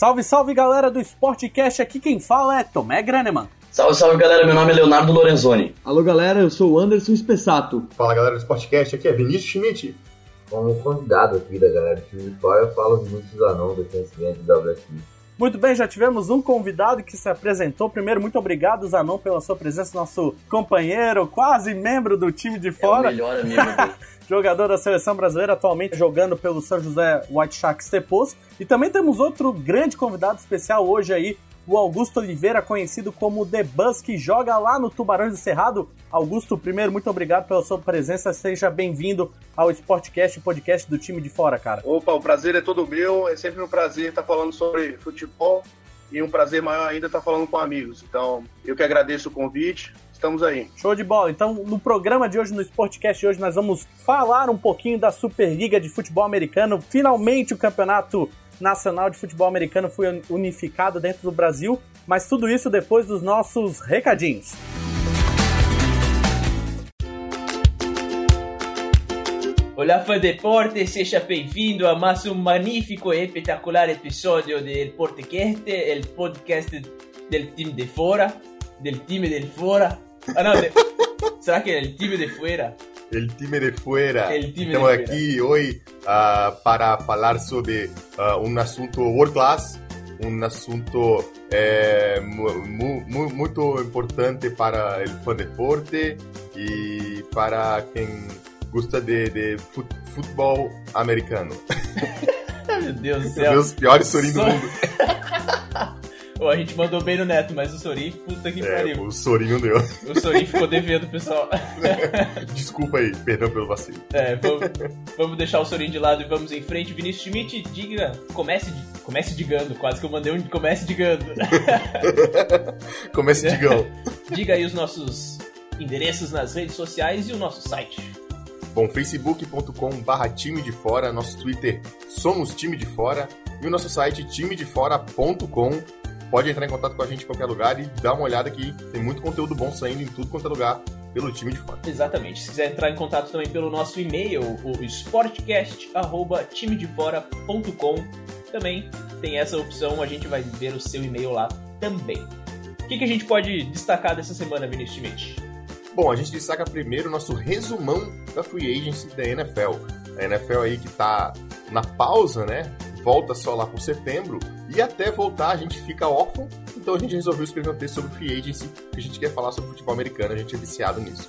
Salve, salve galera do Sportcast, aqui quem fala é Tomé Graneman. Salve, salve galera, meu nome é Leonardo Lorenzoni. Alô galera, eu sou o Anderson Espessato. Fala galera do Sportcast, aqui é Vinícius Schmidt. Como convidado aqui da galera do time de fora, eu falo Vinícius Zanon, defensivamente da WSB. Muito bem, já tivemos um convidado que se apresentou. Primeiro, muito obrigado, Zanon, pela sua presença, nosso companheiro, quase membro do time de fora. É o melhor amigo. jogador da seleção brasileira, atualmente jogando pelo São José White Sharks Tepos. E também temos outro grande convidado especial hoje aí, o Augusto Oliveira, conhecido como The Buzz, que joga lá no Tubarões do Cerrado. Augusto, primeiro, muito obrigado pela sua presença. Seja bem-vindo ao Sportcast, podcast do time de fora, cara. Opa, o prazer é todo meu. É sempre um prazer estar falando sobre futebol e um prazer maior ainda estar falando com amigos. Então, eu que agradeço o convite. Estamos aí. Show de bola. Então, no programa de hoje, no Sportcast de hoje, nós vamos falar um pouquinho da Superliga de Futebol Americano. Finalmente o campeonato nacional de futebol americano foi unificado dentro do Brasil, mas tudo isso depois dos nossos recadinhos. Olá, fã de deporte, seja bem-vindo a mais um magnífico e espetacular episódio do Portcast, o podcast do time de fora, do time de fora. Ah, não, de... será que time de? El time de fuera. El time Estamos de fuera. aquí hoy ah, para hablar sobre ah, un asunto world class, un asunto eh, mu- mu- mu- muy, importante para el fan deporte y para quien gusta de, de fut- fútbol americano. Ai, meu Deus do céu. Meus piores sorinhos do Só- mundo. Ô, a gente mandou bem no Neto, mas o Sorin, puta que É, pariu. o sorinho deu. O Sorin ficou devendo, pessoal. Desculpa aí, perdão pelo vacilo. É, vamos, vamos deixar o Sorin de lado e vamos em frente. Vinícius Schmidt, diga, comece, comece digando, quase que eu mandei um comece digando. Comece, Digão. diga aí os nossos endereços nas redes sociais e o nosso site. Bom, facebook.com barra time de fora, nosso Twitter Somos Time de Fora e o nosso site timedefora.com. Pode entrar em contato com a gente em qualquer lugar e dar uma olhada que tem muito conteúdo bom saindo em tudo quanto é lugar pelo time de fora. Exatamente. Se quiser entrar em contato também pelo nosso e-mail, o sportcast.timedefora.com. Também tem essa opção, a gente vai ver o seu e-mail lá também. O que, que a gente pode destacar dessa semana, Vinícius Schmidt? Bom, a gente destaca primeiro o nosso resumão da Free Agency da NFL. A NFL aí que tá na pausa, né? Volta só lá por setembro e até voltar a gente fica órfão. Então a gente resolveu escrever um texto sobre Free Agency, que a gente quer falar sobre futebol americano, a gente é viciado nisso.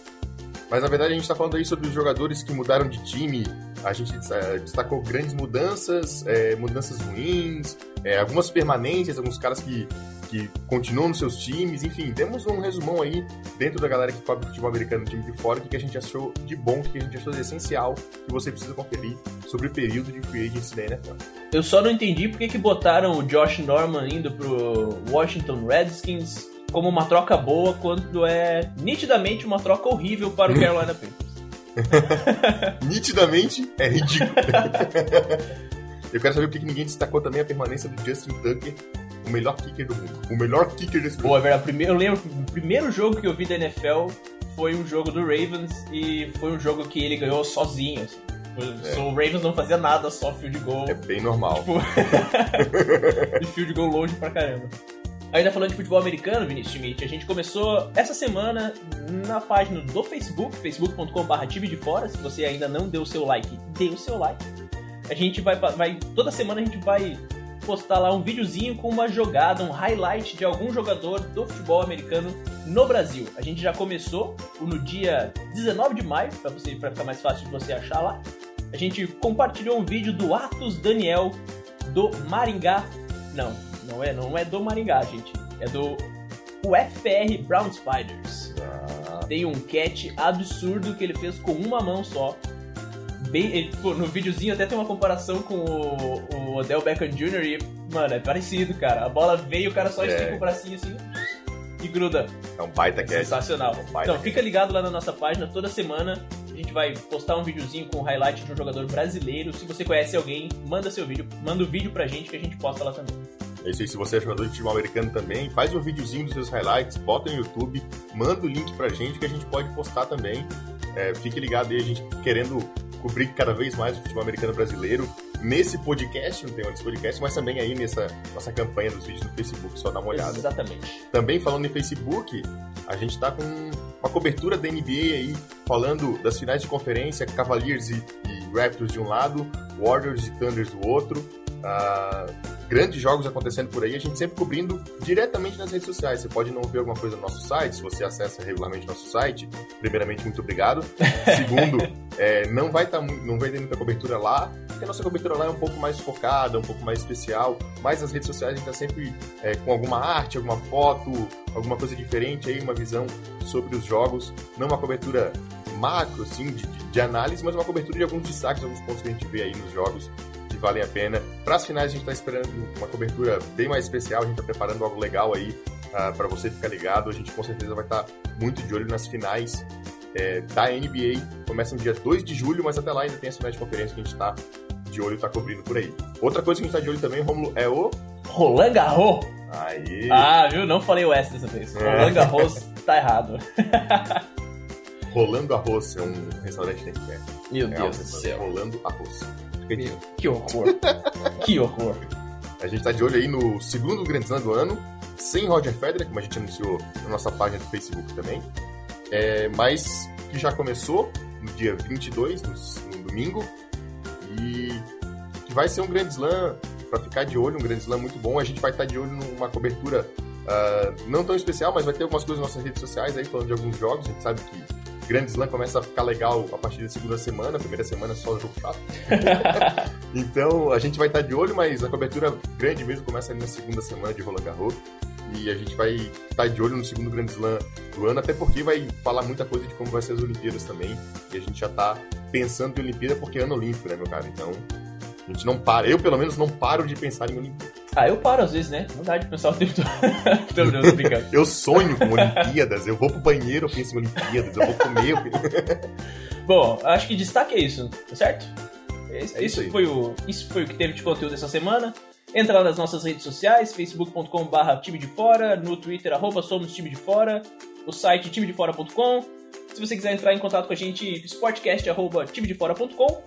Mas na verdade a gente está falando aí sobre os jogadores que mudaram de time. A gente eh, destacou grandes mudanças, eh, mudanças ruins, eh, algumas permanências, alguns caras que, que continuam nos seus times. Enfim, temos um resumão aí dentro da galera que cobre futebol americano no time de fora, o que a gente achou de bom, o que a gente achou de essencial que você precisa conferir sobre o período de free agency da NFL. Eu só não entendi por que que botaram o Josh Norman indo pro Washington Redskins como uma troca boa, quando é nitidamente uma troca horrível para o Carolina Panthers. Nitidamente é ridículo. Eu quero saber por que ninguém destacou também a permanência do Justin Tucker, o melhor kicker do mundo. O melhor kicker desse é verdade. Primeiro, eu lembro que o primeiro jogo que eu vi da NFL foi um jogo do Ravens e foi um jogo que ele ganhou sozinho. assim. É. O Ravens não fazia nada, só field goal. É bem normal. Tipo, e field goal longe pra caramba. Ainda falando de futebol americano, Vinícius Schmidt, a gente começou essa semana na página do Facebook, facebook.com.br de fora. Se você ainda não deu o seu like, dê o seu like. A gente vai, vai. Toda semana a gente vai postar lá um videozinho com uma jogada, um highlight de algum jogador do futebol americano no Brasil. A gente já começou no dia 19 de maio, para ficar mais fácil de você achar lá. A gente compartilhou um vídeo do Atos Daniel do Maringá. Não, não é, não é do Maringá, gente. É do UFR Brown Spiders. Tem um catch absurdo que ele fez com uma mão só. Bem, ele, pô, no videozinho até tem uma comparação com o, o Odell Beckham Jr. e, mano, é parecido, cara. A bola veio, o cara só É. estica o bracinho assim e gruda. É um baita catch. sensacional. É um baita Então, fica ligado lá na nossa página toda semana. A gente vai postar um videozinho com o highlight de um jogador brasileiro. Se você conhece alguém, manda seu vídeo, manda o vídeo pra gente que a gente posta lá também. É isso aí, se você é jogador de futebol americano também, faz um videozinho dos seus highlights, bota no YouTube, manda o link pra gente que a gente pode postar também. É, fique ligado aí, a gente querendo cobrir cada vez mais o futebol americano brasileiro. nesse podcast, no tema desse podcast, mas também aí nessa nossa campanha dos vídeos no Facebook, só dá uma olhada. Exatamente. Também falando em Facebook, a gente tá com uma cobertura da NBA aí, falando das finais de conferência, Cavaliers e, e Raptors de um lado, Warriors e Thunders do outro. Ah, grandes jogos acontecendo por aí, a gente sempre cobrindo diretamente nas redes sociais. Você pode não ver alguma coisa no nosso site, se você acessa regularmente nosso site. Primeiramente, muito obrigado. Segundo, é, não vai tá, não vai ter muita cobertura lá, porque a nossa cobertura lá é um pouco mais focada, um pouco mais especial. Mas nas redes sociais a gente está sempre é, com alguma arte, alguma foto, alguma coisa diferente aí, uma visão sobre os jogos. Não uma cobertura macro, assim, de, de- análise, mas uma cobertura de alguns destaques, alguns pontos que a gente vê aí nos jogos valem a pena. Para as finais a gente está esperando uma cobertura bem mais especial, a gente está preparando algo legal aí para você ficar ligado. A gente com certeza vai estar muito de olho nas finais é, da NBA. Começa no dia 2 de julho, mas até lá ainda tem as finais de conferência que a gente está de olho e tá cobrindo por aí. Outra coisa que a gente tá de olho também, Romulo, é o. Roland Garros. Aí. Ah, viu? Não falei o S dessa vez. É. Roland Garros tá errado. Rolando Arroz, é um restaurante daqui, né? Meu É Deus do céu. Rolando Arroz. Que horror. que horror. A gente tá de olho aí no segundo Grand Slam do ano, sem Roger Federer, como a gente anunciou na nossa página do Facebook também. É, mas que já começou no dia 22, no, no domingo, e que vai ser um Grand Slam para ficar de olho, um Grand Slam muito bom. A gente vai estar de olho numa cobertura ah, não tão especial, mas vai ter algumas coisas nas nossas redes sociais aí falando de alguns jogos. A gente sabe que Grand Slam começa a ficar legal a partir da segunda semana, a primeira semana é só jogo chato. Então a gente vai estar de olho, mas a cobertura grande mesmo começa ali na segunda semana de Roland Garros. E a gente vai estar de olho no segundo Grand Slam do ano, até porque vai falar muita coisa de como vai ser as Olimpíadas também. E a gente já tá pensando em Olimpíada porque é ano olímpico, né, meu cara? Então a gente não para. Eu, pelo menos, não paro de pensar em Olimpíada. Ah, eu paro às vezes, né? Não dá de pensar o tempo todo. Tô brincando, tô brincando. Eu sonho com Olimpíadas, eu vou pro banheiro, eu penso em Olimpíadas, eu vou comer. Eu... Bom, acho que destaque é isso, tá certo? Esse- É isso isso, aí. foi o, isso foi o que teve de conteúdo essa semana. Entra lá nas nossas redes sociais, facebook.com.br time de fora, no Twitter, arroba somos time de fora, o site timedefora.com. Se você quiser entrar em contato com a gente, sportcast, arroba timedefora.com.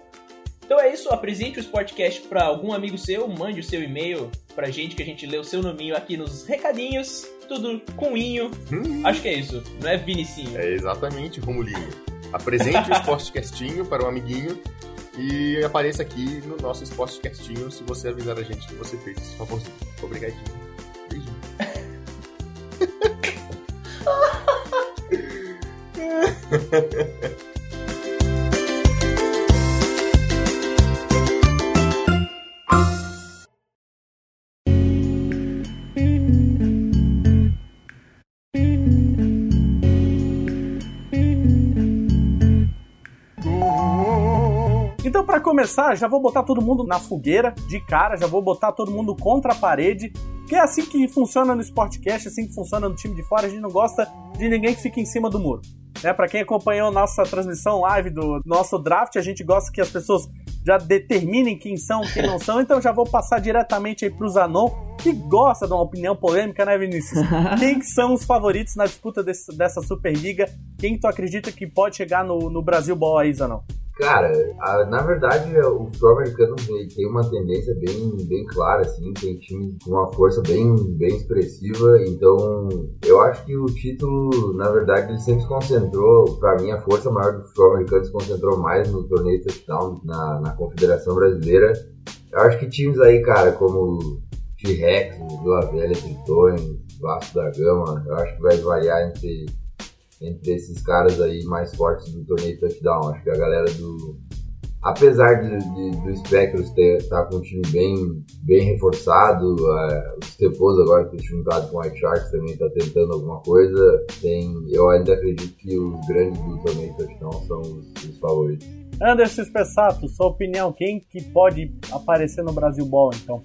Então é isso, apresente o Sportcast para algum amigo seu, mande o seu e-mail pra gente, que a gente lê o seu nominho aqui nos recadinhos, tudo com inho. Hum, Acho que é isso, não é Vinicinho. É exatamente, Romulinho. Apresente o Sportcastinho para um amiguinho e apareça aqui no nosso Sportcastinho se você avisar a gente que você fez esse favorzinho. Obrigadinho. Beijinho. começar, já vou botar todo mundo na fogueira de cara, já vou botar todo mundo contra a parede, que é assim que funciona no Sportcast, assim que funciona no time de fora. A gente não gosta de ninguém que fique em cima do muro. Né? Para quem acompanhou nossa transmissão live do nosso draft, a gente gosta que as pessoas já determinem quem são, quem não são. Então, já vou passar diretamente aí pro Zanon, que gosta de uma opinião polêmica, né, Vinícius? Quem que são os favoritos na disputa desse- dessa Superliga? Quem tu acredita que pode chegar no, no Brasil Ball aí, Zanon? Cara, a- na verdade o futebol americano tem uma tendência bem, bem clara, assim, tem times com uma força bem, bem expressiva, então eu acho que o título, na verdade, ele sempre se concentrou, pra mim a força maior do futebol americano se concentrou mais no torneio touchdown, na, na Confederação Brasileira. Eu acho que times aí, cara, como T-Rex, Vila Velha, Tritões, Vasco da Gama, eu acho que vai variar entre entre esses caras aí mais fortes do torneio touchdown. Acho que a galera do. Apesar de, de- do Spectros estar com um time bem, bem reforçado, é, os Tepos agora que juntado com o White Sharks também está tentando alguma coisa, tem, eu ainda acredito que os grandes do torneio touchdown são os, os favoritos. Anderson Spessato, sua opinião, quem que pode aparecer no Brasil Ball, então?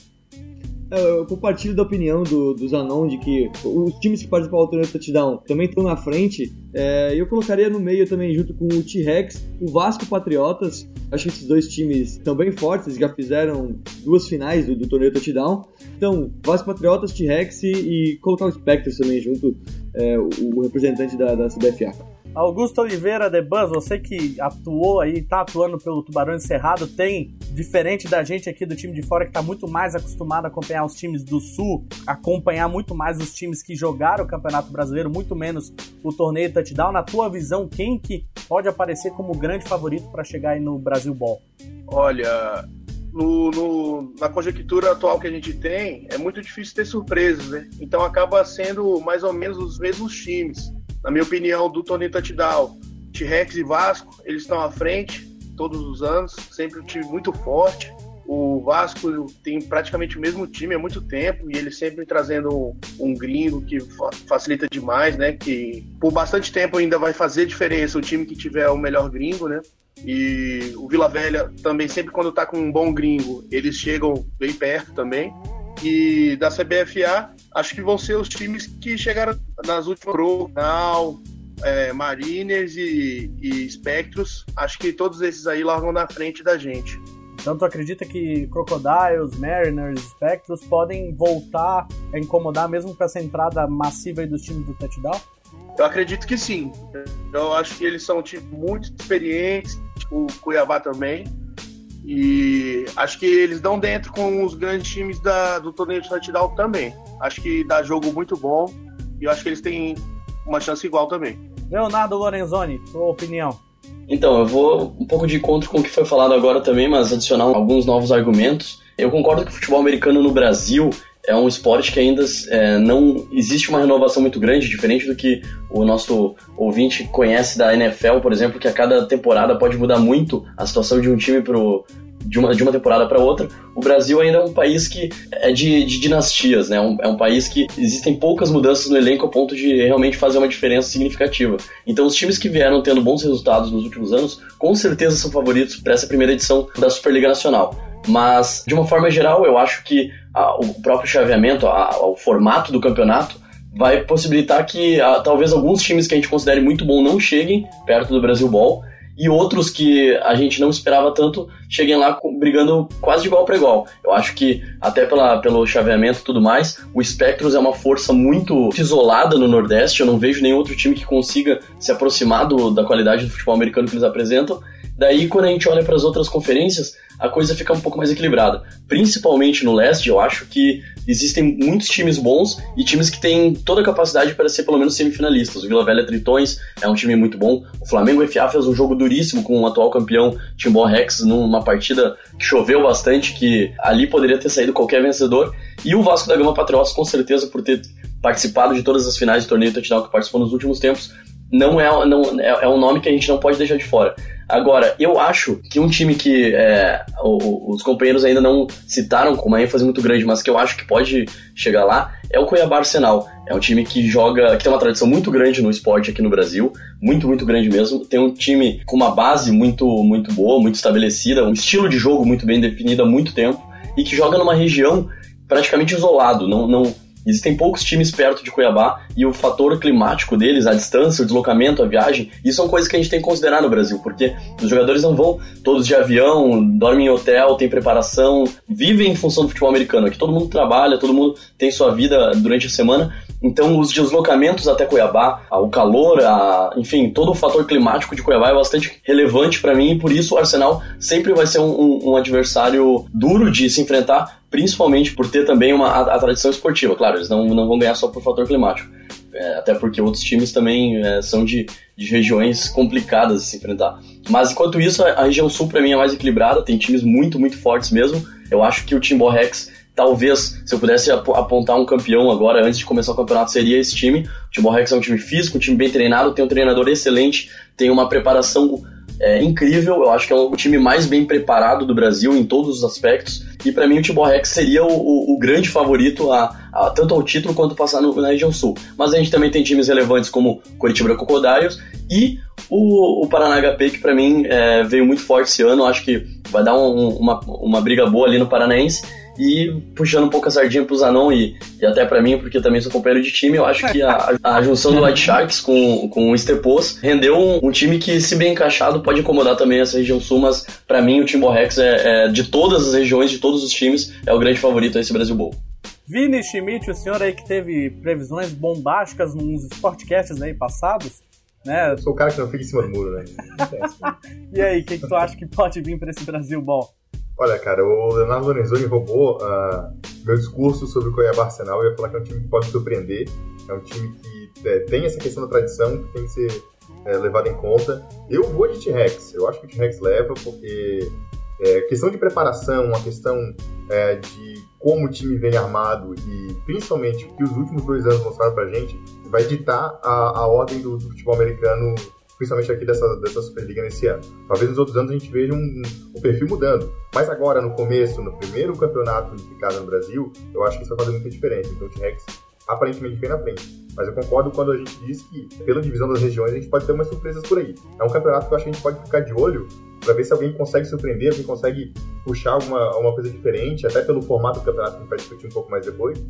Eu, eu compartilho da opinião do, do Zanon de que os times que participaram do torneio touchdown também estão na frente. É, eu colocaria no meio também, junto com o T-Rex, o Vasco Patriotas. Acho que esses dois times estão bem fortes, já fizeram duas finais do, do torneio touchdown. Então, Vasco Patriotas, T-Rex e, e colocar o Spectres também junto, é, o, o representante da, da CBFA. Augusto Oliveira de Buzz, você que atuou aí, tá atuando pelo Tubarão Encerrado, tem, diferente da gente aqui do time de fora que tá muito mais acostumado a acompanhar os times do Sul, acompanhar muito mais os times que jogaram o Campeonato Brasileiro, muito menos o torneio touchdown. Na tua visão, quem que pode aparecer como grande favorito para chegar aí no Brasil Ball? Olha, no, no, na conjectura atual que a gente tem, é muito difícil ter surpresas, né? Então acaba sendo mais ou menos os mesmos times. Na minha opinião, do torneio touchdown, T-Rex e Vasco, eles estão à frente todos os anos, sempre um time muito forte. O Vasco tem praticamente o mesmo time há muito tempo e ele sempre trazendo um gringo que facilita demais, né? Que por bastante tempo ainda vai fazer diferença o time que tiver o melhor gringo, né? E o Vila Velha também, sempre quando tá com um bom gringo, eles chegam bem perto também. E da CBFA, acho que vão ser os times que chegaram nas últimas Pro, Now, é, Mariners e, e Spectros. Acho que todos esses aí largam na frente da gente. Então tu acredita que Crocodiles, Mariners, Spectros podem voltar a incomodar mesmo com essa entrada massiva dos times do touchdown? Eu acredito que sim. Eu acho que eles são tipo, muito experientes, tipo, o Cuiabá também. E acho que eles dão dentro com os grandes times da, do torneio de touchdown também. Acho que dá jogo muito bom e eu acho que eles têm uma chance igual também. Leonardo Lorenzoni, sua opinião? Então, eu vou um pouco de encontro com o que foi falado agora também, mas adicionar alguns novos argumentos. Eu concordo que o futebol americano no Brasil é um esporte que ainda é, não existe uma renovação muito grande, diferente do que o nosso ouvinte conhece da NFL, por exemplo, que a cada temporada pode mudar muito a situação de um time pro, de, uma, de uma temporada para outra. O Brasil ainda é um país que é de, de dinastias, né? Um, é um país que existem poucas mudanças no elenco a ponto de realmente fazer uma diferença significativa. Então, os times que vieram tendo bons resultados nos últimos anos, com certeza são favoritos para essa primeira edição da Superliga Nacional. Mas, de uma forma geral, eu acho que a, o próprio chaveamento, a, o formato do campeonato, vai possibilitar que a, talvez alguns times que a gente considere muito bom não cheguem perto do Brasil Ball e outros que a gente não esperava tanto cheguem lá brigando quase de igual para igual. Eu acho que, até pela, pelo chaveamento e tudo mais, o Spectros é uma força muito isolada no Nordeste. Eu não vejo nenhum outro time que consiga se aproximar do, da qualidade do futebol americano que eles apresentam. Daí, quando a gente olha para as outras conferências, a coisa fica um pouco mais equilibrada. Principalmente no leste, eu acho que existem muitos times bons e times que têm toda a capacidade para ser pelo menos semifinalistas. O Vila Velha Tritões é um time muito bom. O Flamengo FA fez um jogo duríssimo com o atual campeão Timbó Rex numa partida que choveu bastante, que ali poderia ter saído qualquer vencedor. E o Vasco da Gama Patriotas, com certeza, por ter participado de todas as finais de torneio touchdown que participou nos últimos tempos, não é, não, é, é um nome que a gente não pode deixar de fora. Agora, eu acho que um time que é, os companheiros ainda não citaram com uma ênfase muito grande, mas que eu acho que pode chegar lá, é o Cuiabá Arsenal. É um time que joga, que tem uma tradição muito grande no esporte aqui no Brasil, muito, muito grande mesmo. Tem um time com uma base muito, muito boa, muito estabelecida, um estilo de jogo muito bem definido há muito tempo e que joga numa região praticamente isolado, não, não Existem poucos times perto de Cuiabá e o fator climático deles, a distância, o deslocamento, a viagem, isso são coisas que a gente tem que considerar no Brasil, porque os jogadores não vão todos de avião, dormem em hotel, tem preparação, vivem em função do futebol americano. Aqui todo mundo trabalha, todo mundo tem sua vida durante a semana, então os deslocamentos até Cuiabá, o calor, a, enfim, todo o fator climático de Cuiabá é bastante relevante para mim e por isso o Arsenal sempre vai ser um, um, um adversário duro de se enfrentar principalmente por ter também uma, a, a, tradição esportiva. Claro, eles não, não vão ganhar só por fator climático, é, até porque outros times também é, são de, de regiões complicadas de se enfrentar. Mas enquanto isso, a, a região sul para mim é mais equilibrada, tem times muito, muito fortes mesmo. Eu acho que o Timbo Rex talvez, se eu pudesse apontar um campeão agora, antes de começar o campeonato, seria esse time. O Timor Rex é um time físico, um time bem treinado, tem um treinador excelente, tem uma preparação é, incrível. Eu acho que é o time mais bem preparado do Brasil em todos os aspectos. E para mim o Timor Rex seria o, o, o grande favorito a, a, tanto ao título quanto passar no, na região sul. Mas a gente também tem times relevantes como Curitiba Crocodiles e o, o Paraná HP, que para mim é, veio muito forte esse ano. Acho que vai dar um, uma, uma briga boa ali no Paranaense. E puxando um pouco a sardinha pro Zanon e, e até para mim, porque também sou companheiro de time, eu acho que a, a junção do White Sharks com, com o Estepos rendeu um, um, time que, se bem encaixado, pode incomodar também essa região sul, mas para mim o Timor Rex é, é, de todas as regiões, de todos os times, é o grande favorito a esse Brasil Bowl. Vini Schmidt, o senhor aí que teve previsões bombásticas nos sportcasts aí passados, né? Eu sou o cara que não fica em cima do muro, né? e aí, o que, que tu acha que pode vir para esse Brasil bom? Olha, cara, o Leonardo Lorenzoni roubou uh, meu discurso sobre o Cuiabá Arsenal. Eu ia falar que é um time que pode surpreender, é um time que é, tem essa questão da tradição que tem que ser é, levado em conta. Eu vou de T-Rex, eu acho que o T-Rex leva, porque é, questão de preparação, uma questão é, de como o time vem armado e principalmente o que os últimos dois anos mostraram pra gente, vai ditar a, a ordem do, do, futebol americano, principalmente aqui dessa, dessa Superliga nesse ano. Talvez nos outros anos a gente veja um, um perfil mudando, mas agora no começo, no primeiro campeonato unificado no Brasil, eu acho que isso vai fazer muita diferença. Então o T-Rex aparentemente vem na frente. Mas eu concordo quando a gente diz que, pela divisão das regiões, a gente pode ter umas surpresas por aí. É um campeonato que eu acho que a gente pode ficar de olho para ver se alguém consegue surpreender, alguém consegue puxar alguma, alguma coisa diferente, até pelo formato do campeonato que a gente vai discutir um pouco mais depois.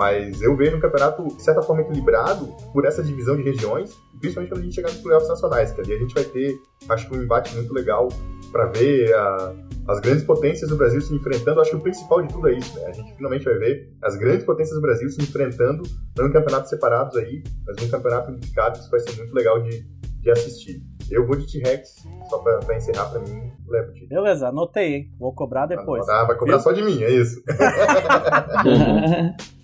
Mas eu vejo um campeonato, de certa forma, equilibrado por essa divisão de regiões, principalmente quando a gente chegar nos playoffs nacionais, que ali a gente vai ter, acho que, um embate muito legal para ver a, as grandes potências do Brasil se enfrentando. Acho que o principal de tudo é isso, né? A gente finalmente vai ver as grandes potências do Brasil se enfrentando, não em campeonatos separados aí, mas num campeonato unificado, isso vai ser muito legal de, de assistir. Eu vou de T-Rex, só pra, pra, encerrar pra mim, levo T. Beleza, anotei, hein? Vou cobrar depois. Ah, vai cobrar só de mim, é isso.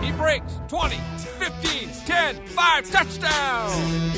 He breaks 20, 15, 10, 5, touchdown!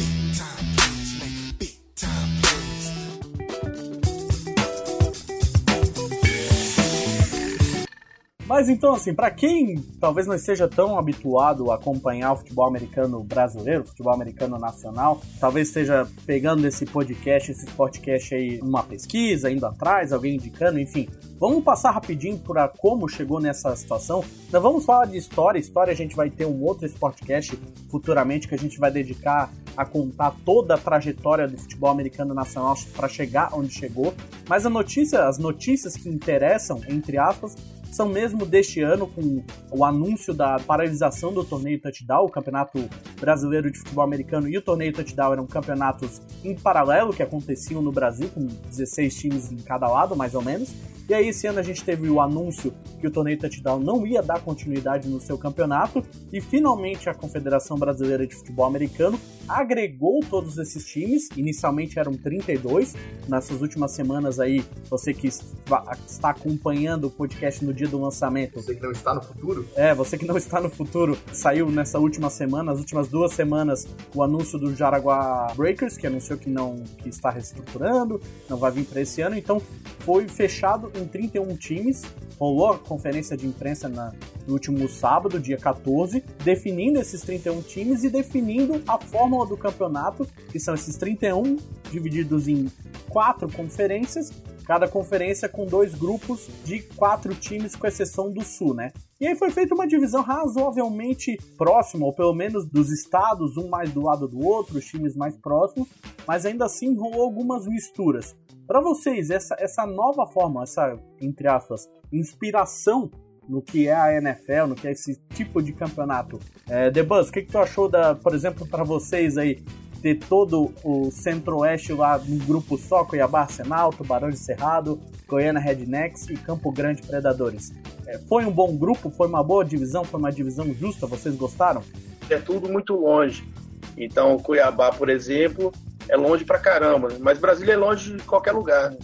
Mas então, assim, para quem talvez não esteja tão habituado a acompanhar o futebol americano brasileiro, futebol americano nacional, talvez esteja pegando esse podcast, esse podcast aí, uma pesquisa, indo atrás, alguém indicando, enfim. Vamos passar rapidinho por a, como chegou nessa situação. Nós vamos falar de história. História a gente vai ter um outro podcast futuramente que a gente vai dedicar a contar toda a trajetória do futebol americano nacional para chegar onde chegou. Mas a notícia, as notícias que interessam, entre aspas, são mesmo deste ano, com o anúncio da paralisação do torneio Touchdown, o Campeonato Brasileiro de Futebol Americano e o torneio Touchdown eram campeonatos em paralelo que aconteciam no Brasil, com 16 times em cada lado, mais ou menos. E aí, esse ano a gente teve o anúncio que o torneio Touchdown não ia dar continuidade no seu campeonato, e finalmente a Confederação Brasileira de Futebol Americano agregou todos esses times. Inicialmente eram 32. Nessas últimas semanas aí, você que está acompanhando o podcast no dia do lançamento. Você que não está no futuro? É, você que não está no futuro, saiu nessa última semana, as últimas duas semanas, o anúncio do Jaraguá Breakers, que anunciou que não que está reestruturando, não vai vir para esse ano. Então, foi fechado em 31 times. Rolou a conferência de imprensa na, no último sábado, dia 14, definindo esses 31 times e definindo a fórmula do campeonato, que são esses 31 divididos em quatro conferências, cada conferência com dois grupos de quatro times, com exceção do Sul, né? E aí foi feita uma divisão razoavelmente próxima, ou pelo menos dos estados, um mais do lado do outro, os times mais próximos, mas ainda assim rolou algumas misturas. Para vocês, essa, essa nova forma, essa, entre aspas, inspiração no que é a NFL, no que é esse tipo de campeonato. É, The Buzz, o que, que tu achou, da, por exemplo, para vocês aí, ter todo o Centro-Oeste lá num grupo só, Cuiabá Arsenal, Tubarão de Cerrado, Goiânia Rednecks e Campo Grande Predadores. É, foi um bom grupo? Foi uma boa divisão? Foi uma divisão justa? Vocês gostaram? É tudo muito longe. Então, Cuiabá, por exemplo, é longe pra caramba, mas Brasília é longe de qualquer lugar.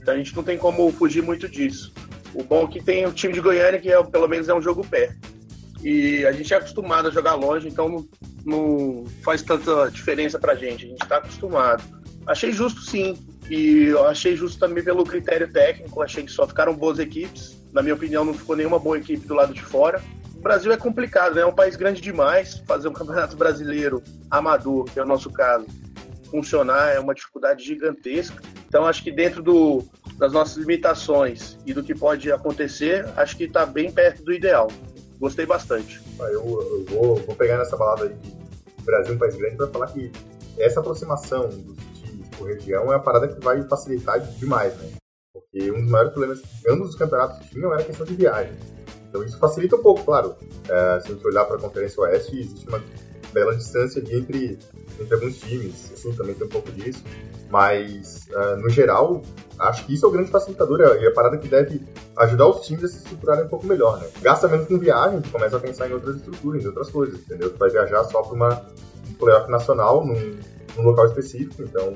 Então a gente não tem como fugir muito disso. O bom é que tem o time de Goiânia, que é, pelo menos é um jogo pé. E a gente é acostumado a jogar longe, então não, não faz tanta diferença pra gente. A gente tá acostumado. Achei justo sim. E eu achei justo também pelo critério técnico. Achei que só ficaram boas equipes. Na minha opinião, não ficou nenhuma boa equipe do lado de fora. O Brasil é complicado, né? É um país grande demais. Fazer um campeonato brasileiro amador, que é o nosso caso, funcionar é uma dificuldade gigantesca. Então, acho que dentro do, das nossas limitações e do que pode acontecer, acho que está bem perto do ideal. Gostei bastante. Ah, eu, eu vou, vou, pegar nessa balada aí Brasil é um país grande para falar que essa aproximação dos times por região é uma parada que vai facilitar demais, né? Porque um dos maiores problemas que ambos os campeonatos tinham era a questão de viagem. Então isso facilita um pouco, claro. É, se a gente olhar para a Conferência Oeste, existe uma bela distância ali entre, entre alguns times. Assim, também tem um pouco disso. Mas, uh, no geral, acho que isso é o grande facilitador e a parada que deve ajudar os times a se estruturarem um pouco melhor, né? Gasta menos com viagem, tu começa a pensar em outras estruturas, em outras coisas, entendeu? Tu vai viajar só para uma playoff nacional num, num local específico, então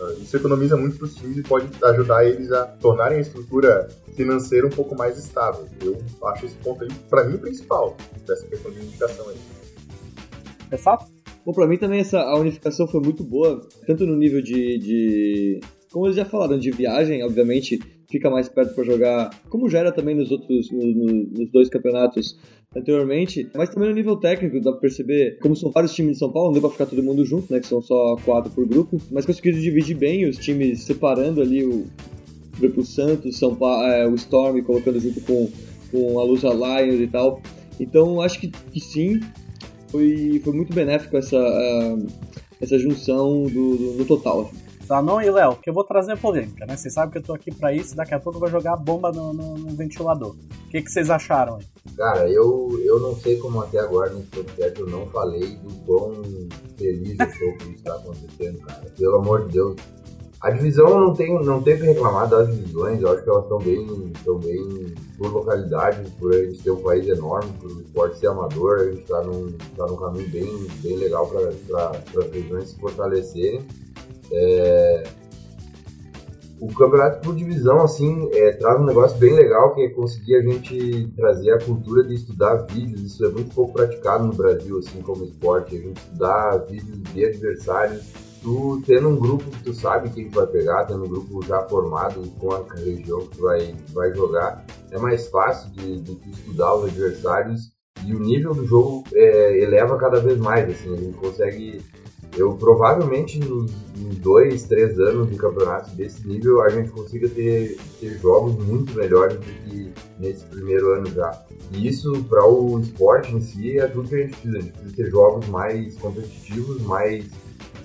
ah, isso economiza muito para os times e pode ajudar eles a tornarem a estrutura financeira um pouco mais estável. Eu acho esse ponto aí, para mim, principal dessa questão de unificação aí. É fato? Bom, pra mim também essa, a unificação foi muito boa, tanto no nível de, de como eles já falaram, de viagem, obviamente fica mais perto para jogar, como já era também nos outros, no, no, nos dois campeonatos anteriormente, mas também no nível técnico, dá pra perceber, como são vários times de São Paulo, não deu pra ficar todo mundo junto, né, que são só quatro por grupo, mas conseguiram dividir bem os times, separando ali o, grupo Santos, São Paulo, é, o Storm, colocando junto com, com a Luz Lions e tal, então acho que, que sim, foi, foi muito benéfico essa, uh, essa junção do, do, no total. Assim. Zanon e Léo, que eu vou trazer polêmica, né? Vocês sabem que eu tô aqui para isso, daqui a pouco eu vou jogar bomba no, no, no ventilador. O que, que vocês acharam aí? Cara, eu, eu não sei como até agora nesse podcast eu não falei do quão feliz eu sou por isso que tá acontecendo, cara. Pelo amor de Deus. A divisão não tem, não tem que reclamar das divisões, eu acho que elas estão bem, estão bem por localidade, por a gente ter um país enorme, por o esporte ser amador, a gente está num, tá num caminho bem, bem legal para as regiões se fortalecerem. É... O campeonato por divisão, assim, é, traz um negócio bem legal que é conseguir a gente trazer a cultura de estudar vídeos. Isso é muito pouco praticado no Brasil, assim, como esporte. A gente estudar vídeos de adversários. Tu tendo um grupo que tu sabe quem tu vai pegar, tendo um grupo já formado com a região que tu vai, vai jogar, é mais fácil de, de estudar os adversários e o nível do jogo é, eleva cada vez mais. Assim, a gente consegue eu provavelmente nos dois, três anos de campeonato desse nível a gente consiga ter, ter jogos muito melhores do que nesse primeiro ano já. E isso para o esporte em si é tudo que a gente precisa. A gente precisa ter jogos mais competitivos, mais,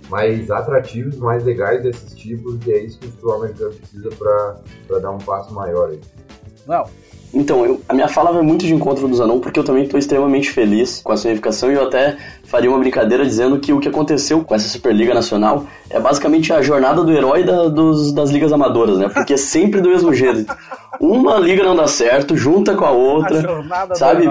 mais atrativos, mais legais desses tipos, e é isso que o futebol americano precisa para dar um passo maior aí. Não, então, eu, a minha fala vai muito de encontro do Zanon, porque eu também estou extremamente feliz com a sua unificação e eu até faria uma brincadeira dizendo que o que aconteceu com essa Superliga Nacional é basicamente a jornada do herói da, dos, das ligas amadoras, né? Porque é sempre do mesmo jeito. Uma liga não dá certo, junta com a outra, a sabe?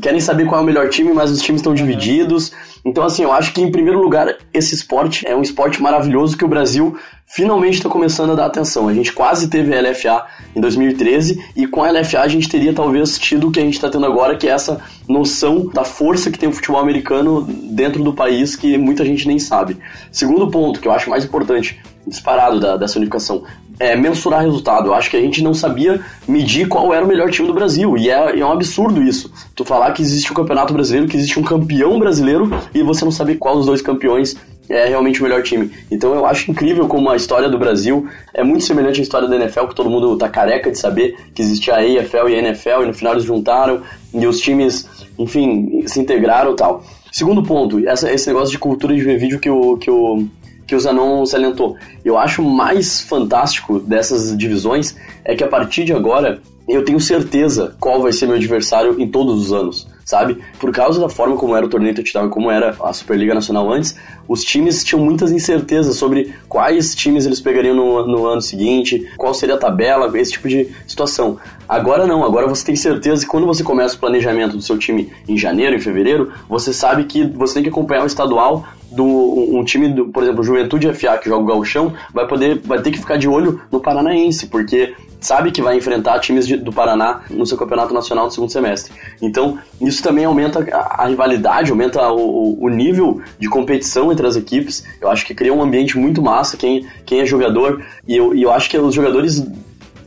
Querem saber qual é o melhor time, mas os times estão divididos. Então, assim, eu acho que, em primeiro lugar, esse esporte é um esporte maravilhoso que o Brasil finalmente está começando a dar atenção. A gente quase teve a LFA em 2013 e com a LFA a gente teria talvez tido o que a gente está tendo agora, que é essa noção da força que tem o futebol americano dentro do país que muita gente nem sabe. Segundo ponto, que eu acho mais importante, disparado da, dessa unificação, é, mensurar resultado. Eu acho que a gente não sabia medir qual era o melhor time do Brasil. E é, é, um absurdo isso. Tu falar que existe um campeonato brasileiro, que existe um campeão brasileiro, e você não saber qual dos dois campeões é realmente o melhor time. Então eu acho incrível como a história do Brasil é muito semelhante à história da NFL, que todo mundo tá careca de saber que existia a EFL e a NFL, e no final eles juntaram, e os times, enfim, se integraram e tal. Segundo ponto, essa, esse negócio de cultura de ver vídeo que o, que o que o Zanon salientou. Eu acho mais fantástico dessas divisões é que a partir de agora eu tenho certeza qual vai ser meu adversário em todos os anos, sabe? Por causa da forma como era o torneio touchdown e como era a Superliga Nacional antes, os times tinham muitas incertezas sobre quais times eles pegariam no, no ano seguinte, qual seria a tabela, esse tipo de situação. Agora não, agora você tem certeza que quando você começa o planejamento do seu time em janeiro, em fevereiro, você sabe que você tem que acompanhar o estadual do um time, do, por exemplo, Juventude FA que joga o Gauchão, vai poder vai ter que ficar de olho no Paranaense, porque sabe que vai enfrentar times de, do Paraná no seu campeonato nacional no segundo semestre. Então, isso também aumenta a, a rivalidade, aumenta o, o, nível de competição entre as equipes. Eu acho que cria um ambiente muito massa quem, quem é jogador, e eu, e eu acho que os jogadores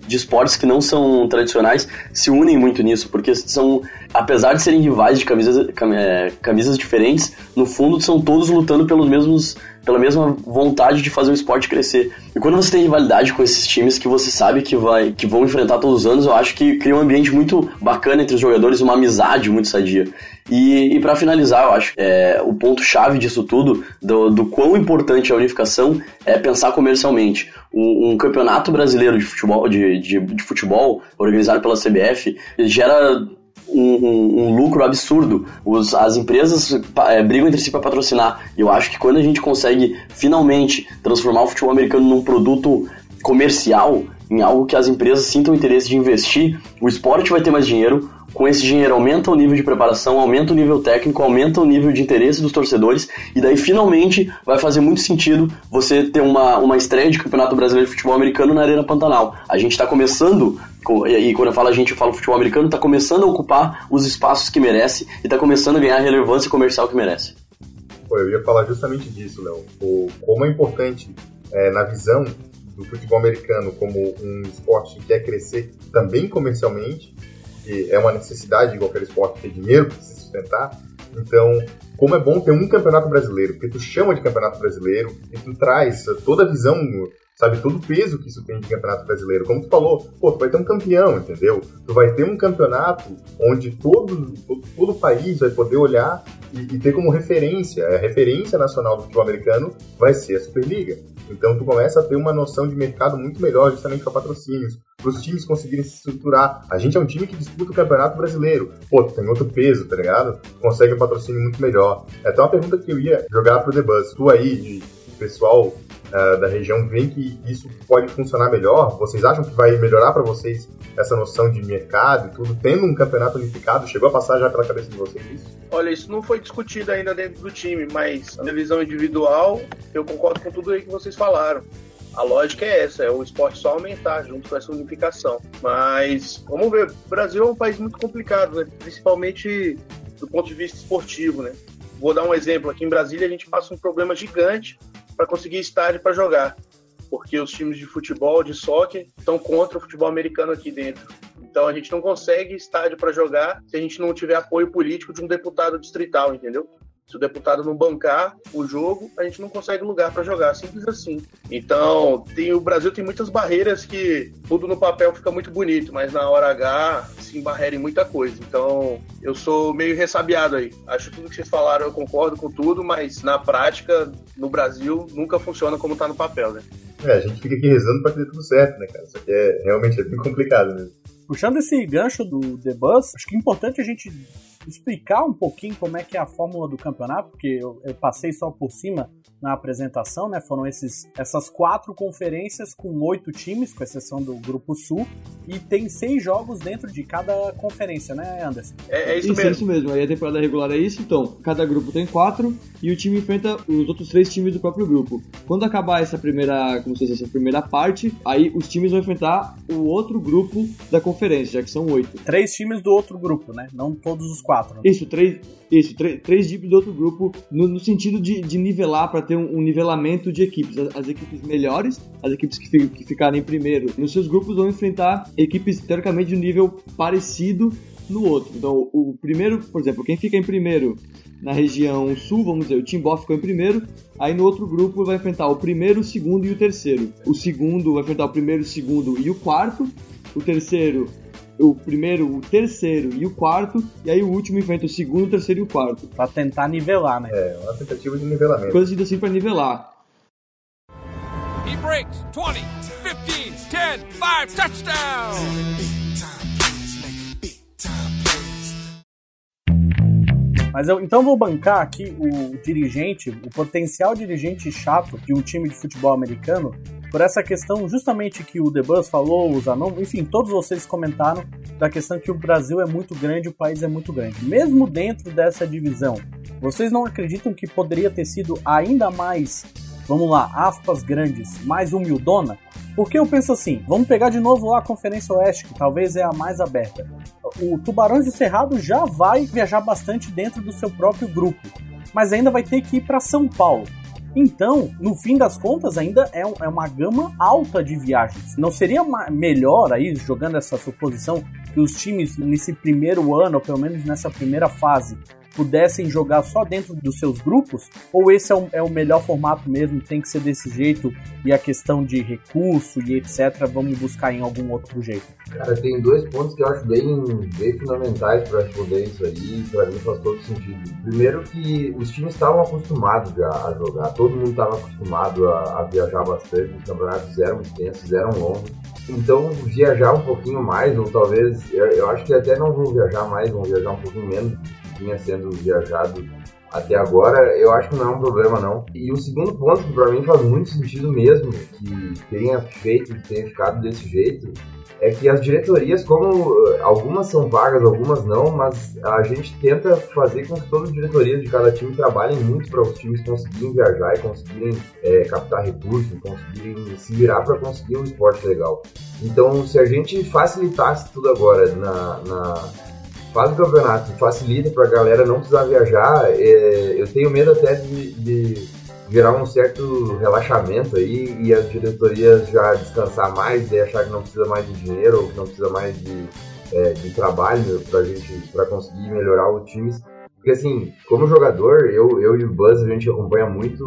de esportes que não são tradicionais se unem muito nisso, porque são, apesar de serem rivais de camisas, é, camisas diferentes, no fundo são todos lutando pelos mesmos pela mesma vontade de fazer o esporte crescer. E quando você tem rivalidade com esses times que você sabe que, vai, que vão enfrentar todos os anos, eu acho que cria um ambiente muito bacana entre os jogadores, uma amizade muito sadia. E, e para finalizar, eu acho é, o ponto-chave disso tudo, do, do quão importante é a unificação, é pensar comercialmente. Um, um campeonato brasileiro de futebol, de, de, de futebol organizado pela CBF gera um, um, lucro absurdo. Os, as empresas é, brigam entre si para patrocinar. E eu acho que quando a gente consegue finalmente transformar o futebol americano num produto comercial, em algo que as empresas sintam interesse de investir, o esporte vai ter mais dinheiro, com esse dinheiro aumenta o nível de preparação, aumenta o nível técnico, aumenta o nível de interesse dos torcedores, e daí finalmente vai fazer muito sentido você ter uma, uma estreia de Campeonato Brasileiro de Futebol Americano na Arena Pantanal. A gente está começando e quando eu falo a gente, eu falo futebol americano, está começando a ocupar os espaços que merece e está começando a ganhar a relevância comercial que merece. Pô, eu ia falar justamente disso, Léo. Como é importante, é, na visão do futebol americano como um esporte que quer crescer também comercialmente, que é uma necessidade de qualquer esporte ter dinheiro para se sustentar. Então, como é bom ter um campeonato brasileiro, porque tu chama de campeonato brasileiro e tu traz toda a visão sabe? Todo o peso que isso tem de campeonato brasileiro. Como tu falou, pô, tu vai ter um campeão, entendeu? Tu vai ter um campeonato onde todo, todo, todo o país vai poder olhar e, e, ter como referência, a referência nacional do futebol americano vai ser a Superliga. Então tu começa a ter uma noção de mercado muito melhor justamente para patrocínios, para os times conseguirem se estruturar. A gente é um time que disputa o campeonato brasileiro. Pô, tu tem outro peso, tá ligado? Consegue um patrocínio muito melhor. É até uma pergunta que eu ia jogar pro The Buzz. Tu aí, de pessoal uh, da região veem que isso pode funcionar melhor? Vocês acham que vai melhorar para vocês essa noção de mercado e tudo, tendo um campeonato unificado? Chegou a passar já pela cabeça de vocês isso? Olha, isso não foi discutido ainda dentro do time, mas na visão individual, eu concordo com tudo aí que vocês falaram. A lógica é essa, é o esporte só aumentar junto com essa unificação. Mas, vamos ver, o Brasil é um país muito complicado, né? principalmente do ponto de vista esportivo, né? Vou dar um exemplo. Aqui em Brasília a gente passa um problema gigante para conseguir estádio para jogar, porque os times de futebol, de soccer, estão contra o futebol americano aqui dentro. Então a gente não consegue estádio para jogar se a gente não tiver apoio político de um deputado distrital, entendeu? Se o deputado não bancar o jogo, a gente não consegue lugar para jogar, simples assim. Então, tem, o Brasil tem muitas barreiras que tudo no papel fica muito bonito, mas na hora H se embarrera em muita coisa. Então, eu sou meio ressabiado aí. Acho que tudo que vocês falaram eu concordo com tudo, mas na prática, no Brasil, nunca funciona como está no papel, né? É, a gente fica aqui rezando para ter tudo certo, né, cara? Isso aqui é realmente é bem complicado mesmo. Puxando esse gancho do The Bus, acho que é importante a gente explicar um pouquinho como é que é a fórmula do campeonato, porque eu, eu passei só por cima na apresentação, né? Foram esses, essas quatro conferências com oito times, com exceção do Grupo Sul, e tem seis jogos dentro de cada conferência, né, Anderson? É, é isso, isso mesmo. É isso mesmo. Aí a temporada regular é isso, então. Cada grupo tem quatro e o time enfrenta os outros três times do próprio grupo. Quando acabar essa primeira, como se fosse essa primeira parte, aí os times vão enfrentar o outro grupo da conferência, já que são oito. Três times do outro grupo, né? Não todos os quatro. Né? Isso, três, isso, três times do outro grupo, no, no sentido de, de nivelar para ter um, um, nivelamento de equipes. As, as, equipes melhores, as equipes que, que ficarem primeiro nos seus grupos vão enfrentar equipes teoricamente de um nível parecido no outro. Então, o primeiro, por exemplo, quem fica em primeiro na região sul, vamos dizer, o Timbó ficou em primeiro, aí no outro grupo vai enfrentar o primeiro, o segundo e o terceiro. O segundo vai enfrentar o primeiro, o segundo e o quarto, o terceiro o primeiro, o terceiro e o quarto, e aí o último enfrenta o segundo, o terceiro e o quarto. Pra tentar nivelar, né? É, uma tentativa de nivelamento. Coisa assim pra nivelar. He breaks 20, 15, 10, 5, touchdown! Mas eu então vou bancar aqui o dirigente, o potencial dirigente chato de um time de futebol americano, por essa questão justamente que o Debus falou, o Zanon, enfim, todos vocês comentaram da questão que o Brasil é muito grande, o país é muito grande. Mesmo dentro dessa divisão, vocês não acreditam que poderia ter sido ainda mais, vamos lá, aspas grandes, mais humildona? Porque eu penso assim, vamos pegar de novo lá a Conferência Oeste, que talvez é a mais aberta. O Tubarões do Cerrado já vai viajar bastante dentro do seu próprio grupo, mas ainda vai ter que ir para São Paulo. Então, no fim das contas, ainda é, é uma gama alta de viagens. Não seria melhor aí, jogando essa suposição, que os times nesse primeiro ano, ou pelo menos nessa primeira fase, pudessem jogar só dentro dos seus grupos? Ou esse é o, é o melhor formato mesmo, tem que ser desse jeito e a questão de recurso e etc. Vamos buscar em algum outro jeito? Cara, tem dois pontos que eu acho bem, bem fundamentais para responder isso aí, para mim faz todo sentido. Primeiro que os times estavam acostumados já a jogar, todo mundo estava acostumado a, a, viajar bastante, os campeonatos eram extensos, eram longos. Então, viajar um pouquinho mais, ou talvez, eu, eu acho que até não vão viajar mais, vão viajar um pouquinho menos vinha sendo viajado até agora, eu acho que não é um problema não. E o segundo ponto que para mim faz muito sentido mesmo que tenha feito, que tenha ficado desse jeito, é que as diretorias, como eh, algumas são vagas, algumas não, mas a gente tenta fazer com que todas as diretorias de cada time trabalhem muito para os times conseguirem viajar e conseguirem é, captar recursos, conseguirem se virar para conseguir um esporte legal. Então, se a gente facilitasse tudo agora na, na fase do campeonato, facilita para a galera não precisar viajar, é, eu tenho medo até de, de gerar um certo relaxamento aí e as diretorias já descansar mais e achar que não precisa mais de dinheiro ou que não precisa mais de, é, de trabalho para gente para conseguir melhorar o time. Porque assim, como jogador, eu, eu e o Buzz a gente acompanha muito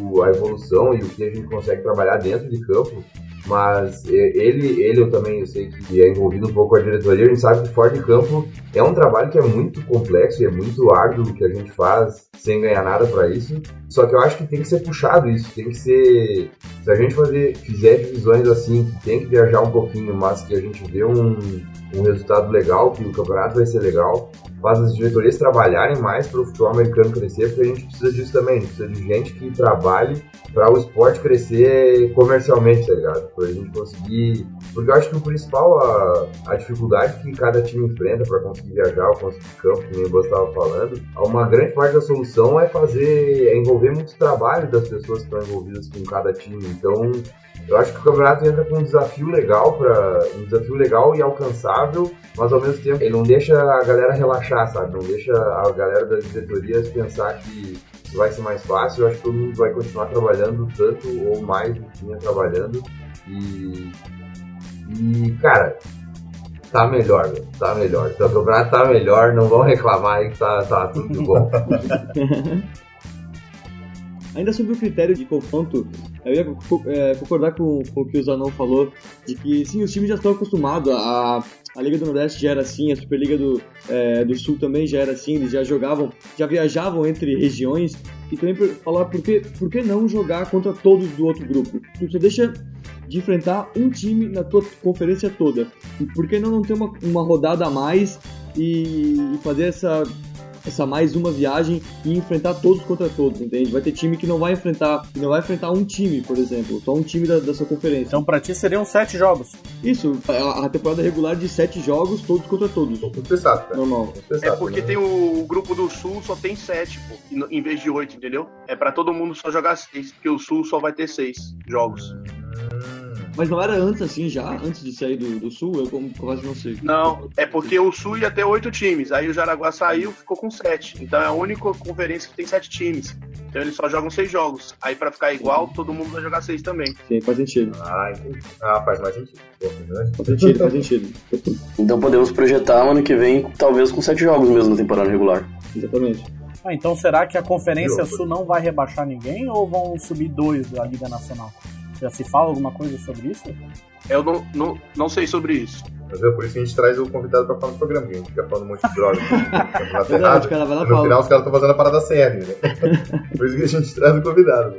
o, a evolução e o que a gente consegue trabalhar dentro de campo mas ele, ele eu também eu sei que é envolvido um pouco com a diretoria, a gente sabe que fora de campo é um trabalho que é muito complexo e é muito árduo que a gente faz sem ganhar nada para isso. Só que eu acho que tem que ser puxado isso, tem que ser. Se a gente fazer, fizer divisões assim, que tem que viajar um pouquinho, mas que a gente vê um, um resultado legal, que o campeonato vai ser legal, faz as diretorias trabalharem mais para o futebol americano crescer, porque a gente precisa disso também, a gente precisa de gente que trabalhe para o esporte crescer comercialmente, tá ligado? Para a gente conseguir. Porque eu acho que o principal, a, a dificuldade que cada time enfrenta para conseguir viajar ou conseguir campo, como o estava falando, uma grande parte da solução é fazer, é envolver muito trabalho das pessoas que estão envolvidas com cada time. Então, eu acho que o campeonato entra com um desafio legal para um desafio legal e alcançável, mas ao mesmo tempo ele não deixa a galera relaxar, sabe? Não deixa a galera das diretorias pensar que vai ser mais fácil. Eu acho que todo mundo vai continuar trabalhando tanto ou mais do que vinha trabalhando e e cara, tá melhor, tá melhor. Então, o campeonato tá melhor, não vão reclamar aí que tá, tá tudo bom. Ainda sobre o critério de confronto, eu ia é, concordar com, com o que o Zanon falou, de que sim, os times já estão acostumados, a, a Liga do Nordeste já era assim, a Superliga do, é, do Sul também já era assim, eles já jogavam, já viajavam entre regiões, e também por, falar por que, por que não jogar contra todos do outro grupo? Só deixa de enfrentar um time na tua conferência toda. Por que não, não ter uma, uma rodada a mais e, e fazer essa essa mais uma viagem e enfrentar todos contra todos, entende? Vai ter time que não vai enfrentar, que não vai enfrentar um time, por exemplo, só um time da, da sua conferência. Então pra ti seriam sete jogos. Isso, a, a temporada regular de sete jogos, todos contra todos. Cara. Normal. É porque né? tem o, grupo do Sul só tem sete, pô, em vez de oito, entendeu? É para todo mundo só jogar seis, porque o Sul só vai ter seis jogos. Mas não era antes assim já? Antes de sair do, do Sul? Eu quase não sei. Não, é porque o Sul ia ter oito times. Aí o Jaraguá saiu ficou com sete. Então é a única conferência que tem sete times. Então eles só jogam seis jogos. Aí pra ficar igual, todo mundo vai jogar seis também. Sim, faz sentido. Ah, entendi. Ah, faz mais sentido. Faz sentido, faz sentido. Então podemos projetar ano que vem, talvez com sete jogos mesmo na temporada regular. Exatamente. Ah, então será que a Conferência Sul não vai rebaixar ninguém ou vão subir dois da Liga Nacional? Já se fala alguma coisa sobre isso? Eu não, não, não sei sobre isso. Mas é por isso que a gente traz o convidado pra falar no programa, a gente fica falando um monte de droga. Verdade, errado, cara, vai lá no final os caras estão fazendo a parada séria, né? por isso que a gente traz o convidado.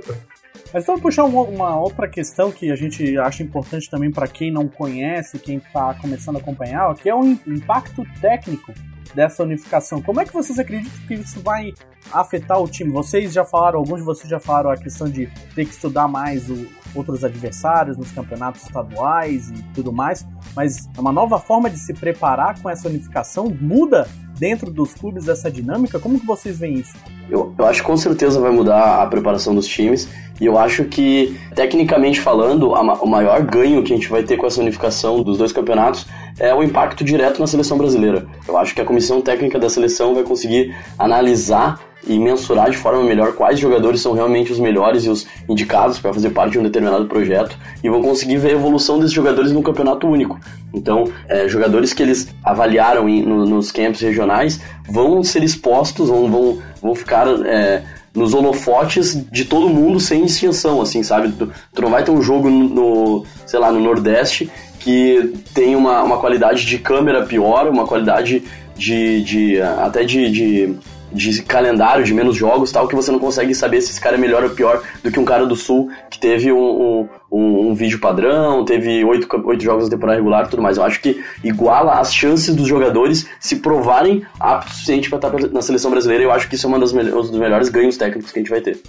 Mas então puxar uma, uma, outra questão que a gente acha importante também para quem não conhece, quem está começando a acompanhar, que é o impacto técnico dessa unificação. Como é que vocês acreditam que isso vai afetar o time? Vocês já falaram, alguns de vocês já falaram a questão de ter que estudar mais o, outros adversários nos campeonatos estaduais e tudo mais, mas é uma nova forma de se preparar com essa unificação muda dentro dos clubes essa dinâmica? Como que vocês veem isso? Eu, eu acho que com certeza vai mudar a preparação dos times e eu acho que, tecnicamente falando, a, o maior ganho que a gente vai ter com essa unificação dos dois campeonatos é o impacto direto na seleção brasileira. Eu acho que a comissão técnica da seleção vai conseguir analisar e mensurar de forma melhor quais jogadores são realmente os melhores e os indicados para fazer parte de um determinado projeto e vão conseguir ver a evolução desses jogadores no campeonato único. Então, é, jogadores que eles avaliaram em, no, nos campos regionais vão ser expostos, vão, vão, vão ficar é, nos holofotes de todo mundo sem distinção, assim, sabe? Tu, tu não vai ter um jogo no, no, sei lá, no Nordeste que tem uma, uma qualidade de câmera pior, uma qualidade de, de até de, de de calendário, de menos jogos tal, que você não consegue saber se esse cara é melhor ou pior do que um cara do Sul que teve um, um, um vídeo padrão, teve oito, oito jogos na temporada regular e tudo mais. Eu acho que iguala as chances dos jogadores se provarem aptos o suficiente para estar na seleção brasileira. Eu acho que isso é uma das um dos melhores ganhos técnicos que a gente vai ter.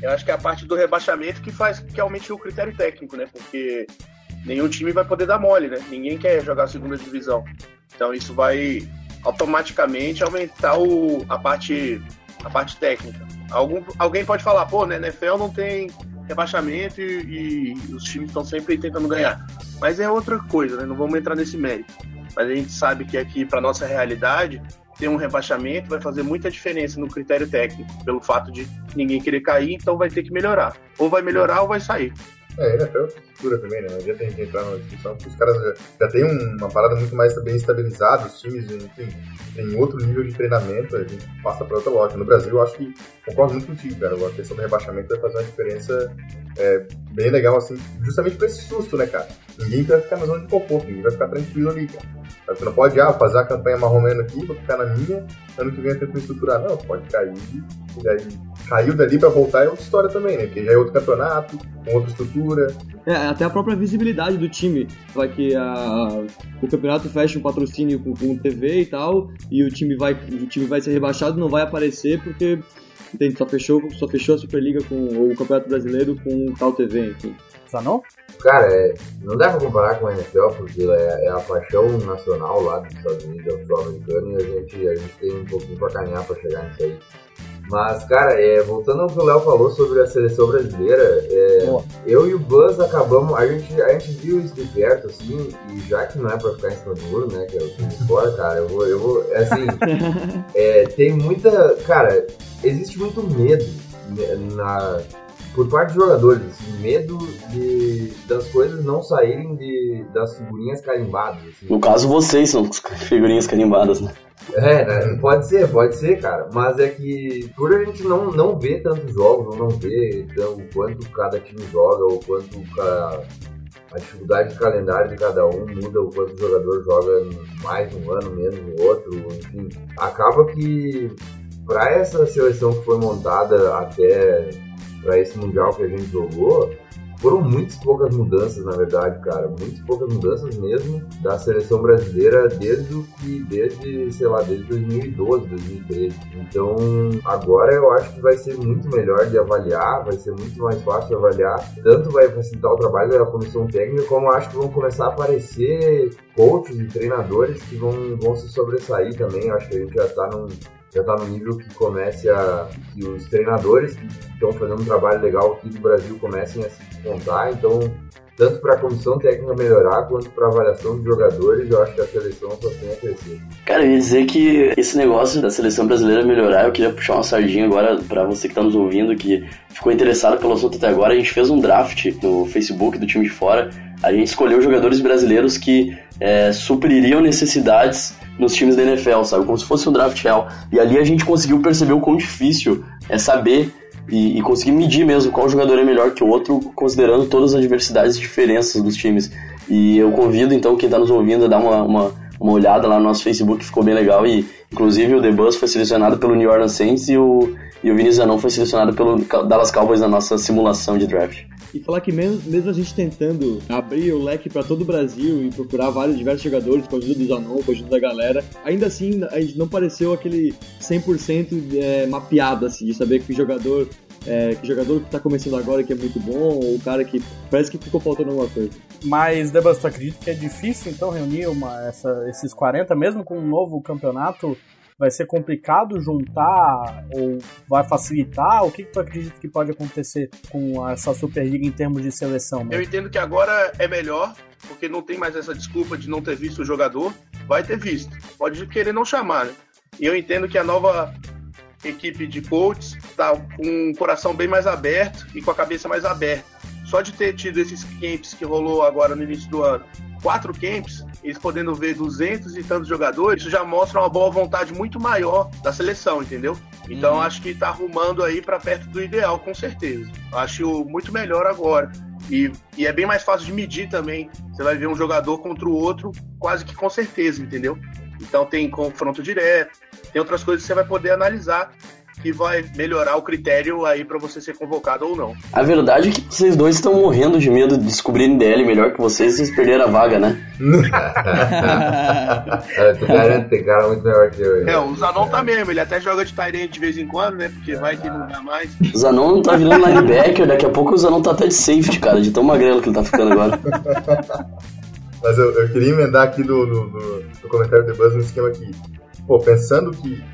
Eu acho que é a parte do rebaixamento que faz que aumente o critério técnico, né? Porque nenhum time vai poder dar mole, né? Ninguém quer jogar a segunda divisão. Então isso vai automaticamente aumentar o, a, parte, a parte técnica. Algum, alguém pode falar, pô, né, NFL não tem rebaixamento e, e os times estão sempre tentando ganhar. Mas é outra coisa, né? Não vamos entrar nesse mérito. Mas a gente sabe que aqui, para nossa realidade, ter um rebaixamento vai fazer muita diferença no critério técnico, pelo fato de ninguém querer cair, então vai ter que melhorar. Ou vai melhorar ou vai sair. É, é estrutura também, né? Não adianta a gente entrar numa discussão, porque os caras já, já têm uma parada muito mais bem estabilizada, os times, enfim, tem outro nível de treinamento, a gente passa para outra loja. No Brasil, eu acho que concordo muito contigo, cara. A questão do rebaixamento vai fazer uma diferença é, bem legal, assim, justamente por esse susto, né, cara? Ninguém vai ficar na zona de conforto, ninguém vai ficar tranquilo ali, cara. Você não pode, ah, fazer a campanha marromeno aqui, vou ficar na minha, ano que vem eu tento estruturar. Não, pode cair, e aí caiu dali pra voltar é outra história também, né? Porque já é outro campeonato, com outra estrutura. É, até a própria visibilidade do time. Vai que a, o campeonato fecha um patrocínio com, com TV e tal, e o time vai, o time vai ser rebaixado não vai aparecer porque entende, só fechou, só fechou a Superliga com o Campeonato Brasileiro com tal TV, enfim. Zanon? Cara, é, não dá pra comparar com a NFL, porque é, é, a paixão nacional lá dos Estados Unidos, é o futebol americano, e a gente, a gente tem um pouquinho pra caminhar pra chegar nisso aí. Mas, cara, é, voltando ao que o Léo falou sobre a seleção brasileira, é, eu e o Buzz acabamos, a gente, a gente viu isso de perto, assim, e já que não é pra ficar em cima do muro, né, que é o time de fora, cara, eu vou, eu vou, é assim, é, tem muita, cara, existe muito medo na, por parte dos jogadores, assim, medo de, das coisas não saírem de, das figurinhas carimbadas. Assim. No caso, vocês são figurinhas carimbadas, né? É, né? pode ser, pode ser, cara. Mas é que por a gente não, não ver tantos jogos, não ver então, o quanto cada time joga, ou quanto a, a dificuldade de calendário de cada um muda, o quanto o jogador joga mais um ano, menos no outro, enfim. Acaba que para essa seleção que foi montada até para esse mundial que a gente jogou, foram muitas poucas mudanças, na verdade, cara. Muitas poucas mudanças mesmo da seleção brasileira desde o que, desde, sei lá, desde 2012, 2013. Então, agora eu acho que vai ser muito melhor de avaliar, vai ser muito mais fácil de avaliar. Tanto vai facilitar o trabalho da comissão técnica, como acho que vão começar a aparecer coaches e treinadores que vão, vão se sobressair também. Acho que a gente já tá num, já está no nível que comece a. que os treinadores que estão fazendo um trabalho legal aqui do Brasil comecem a se despontar. Então, tanto para a comissão técnica melhorar quanto para a avaliação dos jogadores, eu acho que a seleção só tem a crescer. Cara, eu ia dizer que esse negócio da seleção brasileira melhorar, eu queria puxar uma sardinha agora para você que está nos ouvindo, que ficou interessado pelo assunto até agora. A gente fez um draft no Facebook do time de fora. A gente escolheu jogadores brasileiros que é, supririam necessidades nos times da NFL, sabe? Como se fosse um draft real. E ali a gente conseguiu perceber o quão difícil é saber e, e, conseguir medir mesmo qual jogador é melhor que o outro, considerando todas as diversidades e diferenças dos times. E eu convido então quem está nos ouvindo a dar uma, uma, uma, olhada lá no nosso Facebook, ficou bem legal. E inclusive o The Buzz foi selecionado pelo New Orleans Saints e o, e o Vinicius Anão foi selecionado pelo Dallas Cowboys na nossa simulação de draft. E falar que mesmo, mesmo a gente tentando abrir o leque para todo o Brasil e procurar vários diversos jogadores com a ajuda do Zanon, com a ajuda da galera, ainda assim a gente não pareceu aquele 100% é, mapeado, assim, de saber que jogador é, que jogador que tá começando agora que é muito bom, ou o cara que parece que ficou faltando alguma coisa. Mas, Debas, tu acredita que é difícil então reunir uma, essa, esses 40, mesmo com um novo campeonato? vai ser complicado juntar ou vai facilitar? O que, que tu acredita que pode acontecer com essa Superliga em termos de seleção? Né? Eu entendo que agora é melhor, porque não tem mais essa desculpa de não ter visto o jogador. Vai ter visto. Pode querer não chamar, né? E eu entendo que a nova equipe de coaches está com um coração bem mais aberto e com a cabeça mais aberta. Só de ter tido esses camps que rolou agora no início do ano, quatro camps, eles podendo ver 200 e tantos jogadores, isso já mostra uma boa vontade muito maior da seleção, entendeu? Então uhum. acho que está arrumando aí para perto do ideal, com certeza. Acho muito melhor agora. E, e, é bem mais fácil de medir também. Você vai ver um jogador contra o outro quase que com certeza, entendeu? Então tem confronto direto, tem outras coisas que você vai poder analisar que vai melhorar o critério aí para você ser convocado ou não. A verdade é que vocês dois estão morrendo de medo de descobrirem DL melhor que vocês e vocês perderam a vaga, né? é, tu garante, tem cara muito melhor que eu. É, o Zanon tá mesmo, ele até joga de Tyrant de vez em quando, né? Porque vai que não dá mais. O Zanon tá virando linebacker, daqui a pouco o Zanon tá até de safety, cara, de tão magrelo que ele tá ficando agora. Mas eu, eu queria emendar aqui no, no, no, no comentário do Buzz um esquema aqui. Pô, pensando que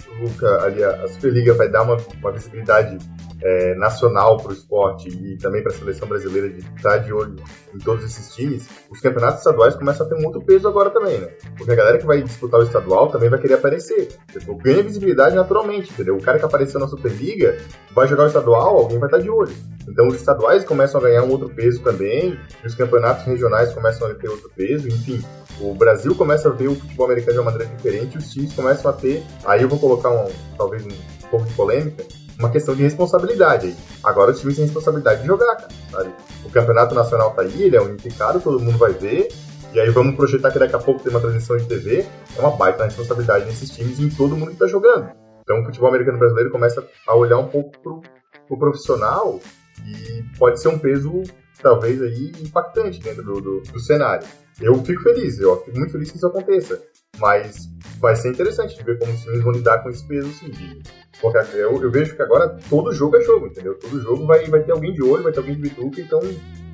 ali, a Superliga vai dar uma, uma visibilidade é, nacional para o esporte e também para a seleção brasileira de estar de olho em todos esses times, os campeonatos estaduais começam a ter muito peso agora também, né? Porque a galera que vai disputar o estadual também vai querer aparecer. Tipo, ganha visibilidade naturalmente, entendeu? O cara que apareceu na Superliga vai jogar o estadual, alguém vai estar de olho. Então os estaduais começam a ganhar um outro peso também, os campeonatos regionais começam a ter outro peso, enfim. O Brasil começa a ver o futebol americano de uma maneira diferente, os times começam a ter. Aí eu vou colocar um, talvez um pouco de polêmica, uma questão de responsabilidade aí. Agora os times têm responsabilidade de jogar, cara. Sabe? O campeonato nacional tá aí, ele é unificado, todo mundo vai ver. E aí vamos projetar que daqui a pouco tem uma transmissão de TV. É uma baita responsabilidade nesses times e em todo mundo que tá jogando. Então o futebol americano brasileiro começa a olhar um pouco pro, pro profissional e pode ser um peso, talvez, aí impactante dentro do, do, do cenário. Eu fico feliz, eu fico muito feliz que isso aconteça. Mas vai ser interessante de ver como os times vão lidar com esse peso, assim. De, porque eu, eu, vejo que agora todo jogo é jogo, entendeu? Todo jogo vai, vai ter alguém de olho, vai ter alguém de bituca, então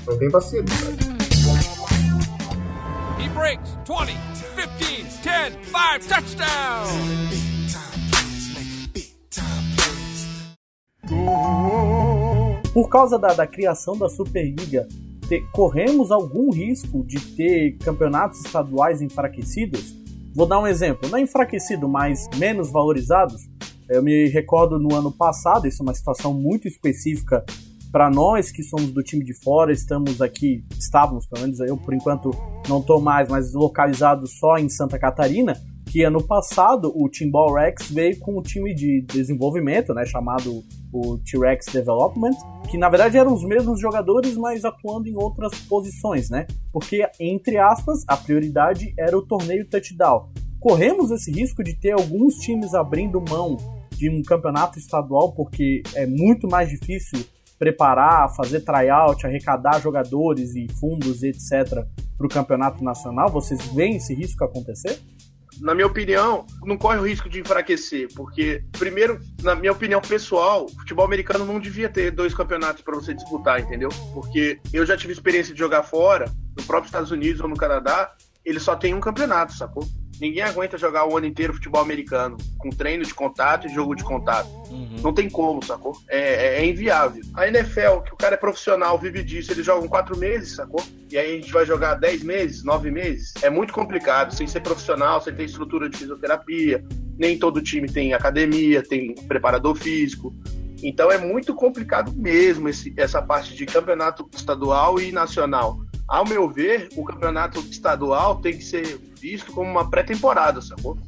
não tem vacilo, sabe? He breaks 20, 15, 10, 5, touchdown! Por causa da, da criação da Superliga, te, corremos algum risco de ter campeonatos estaduais enfraquecidos? Vou dar um exemplo, não enfraquecido, mas menos valorizados. Eu me recordo no ano passado, isso é uma situação muito específica para nós que somos do time de fora, estamos aqui, estávamos, pelo menos eu por enquanto não estou mais, mas localizado só em Santa Catarina que ano passado o Timbal Rex veio com o time de desenvolvimento, né, chamado o T-Rex Development, que na verdade eram os mesmos jogadores, mas atuando em outras posições, né? Porque entre aspas, a prioridade era o torneio touchdown. Corremos esse risco de ter alguns times abrindo mão de um campeonato estadual porque é muito mais difícil preparar, fazer tryout, arrecadar jogadores e fundos, etc, para o campeonato nacional. Vocês veem esse risco acontecer? Na minha opinião, não corre o risco de enfraquecer, porque, primeiro, na minha opinião pessoal, futebol americano não devia ter dois campeonatos para você disputar, entendeu? Porque eu já tive experiência de jogar fora, no próprio Estados Unidos ou no Canadá, ele só tem um campeonato, sacou? Ninguém aguenta jogar o ano inteiro futebol americano, com treino de contato e jogo de contato. Uhum. Não tem como, sacou? É, é, é, inviável. A NFL, que o cara é profissional, vive disso, eles jogam quatro meses, sacou? E aí a gente vai jogar dez meses, nove meses. É muito complicado, sem ser profissional, sem ter estrutura de fisioterapia. Nem todo time tem academia, tem preparador físico. Então é muito complicado mesmo esse, essa parte de campeonato estadual e nacional. Ao meu ver, o campeonato estadual tem que ser visto como uma pré-temporada, sacou?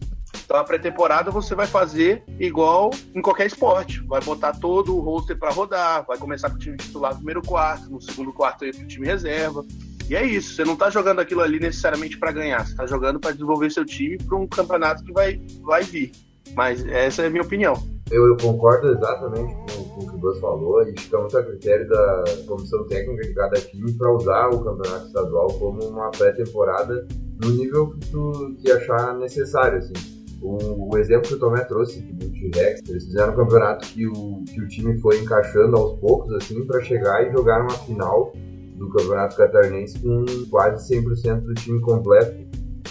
Então a pré-temporada você vai fazer igual em qualquer esporte. Vai botar todo o roster para rodar, vai começar com o time titular no primeiro quarto, no segundo quarto entra o time reserva. E é isso, você não tá jogando aquilo ali necessariamente para ganhar, você tá jogando para desenvolver seu time para um campeonato que vai, vai vir. Mas essa é a minha opinião. Eu, eu concordo exatamente com, com, o que o Buzz falou. Gente fica muito a critério da comissão técnica de cada time para usar o campeonato estadual como uma pré-temporada no nível que tu que achar necessário. Assim. O, o, exemplo que o Tomé trouxe do T-Rex, eles fizeram um campeonato que o, que o time foi encaixando aos poucos assim para chegar e jogar uma final do campeonato catarinense com quase 100% do time completo.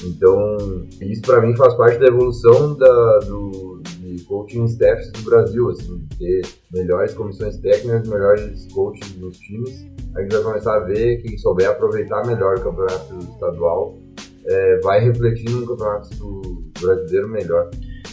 Então, isso para mim faz parte da evolução da, do, coaching staffs do Brasil, assim, ter melhores comissões técnicas, melhores coaches nos times. A gente vai começar a ver quem souber aproveitar melhor o campeonato estadual é, vai refletir no campeonato brasileiro melhor.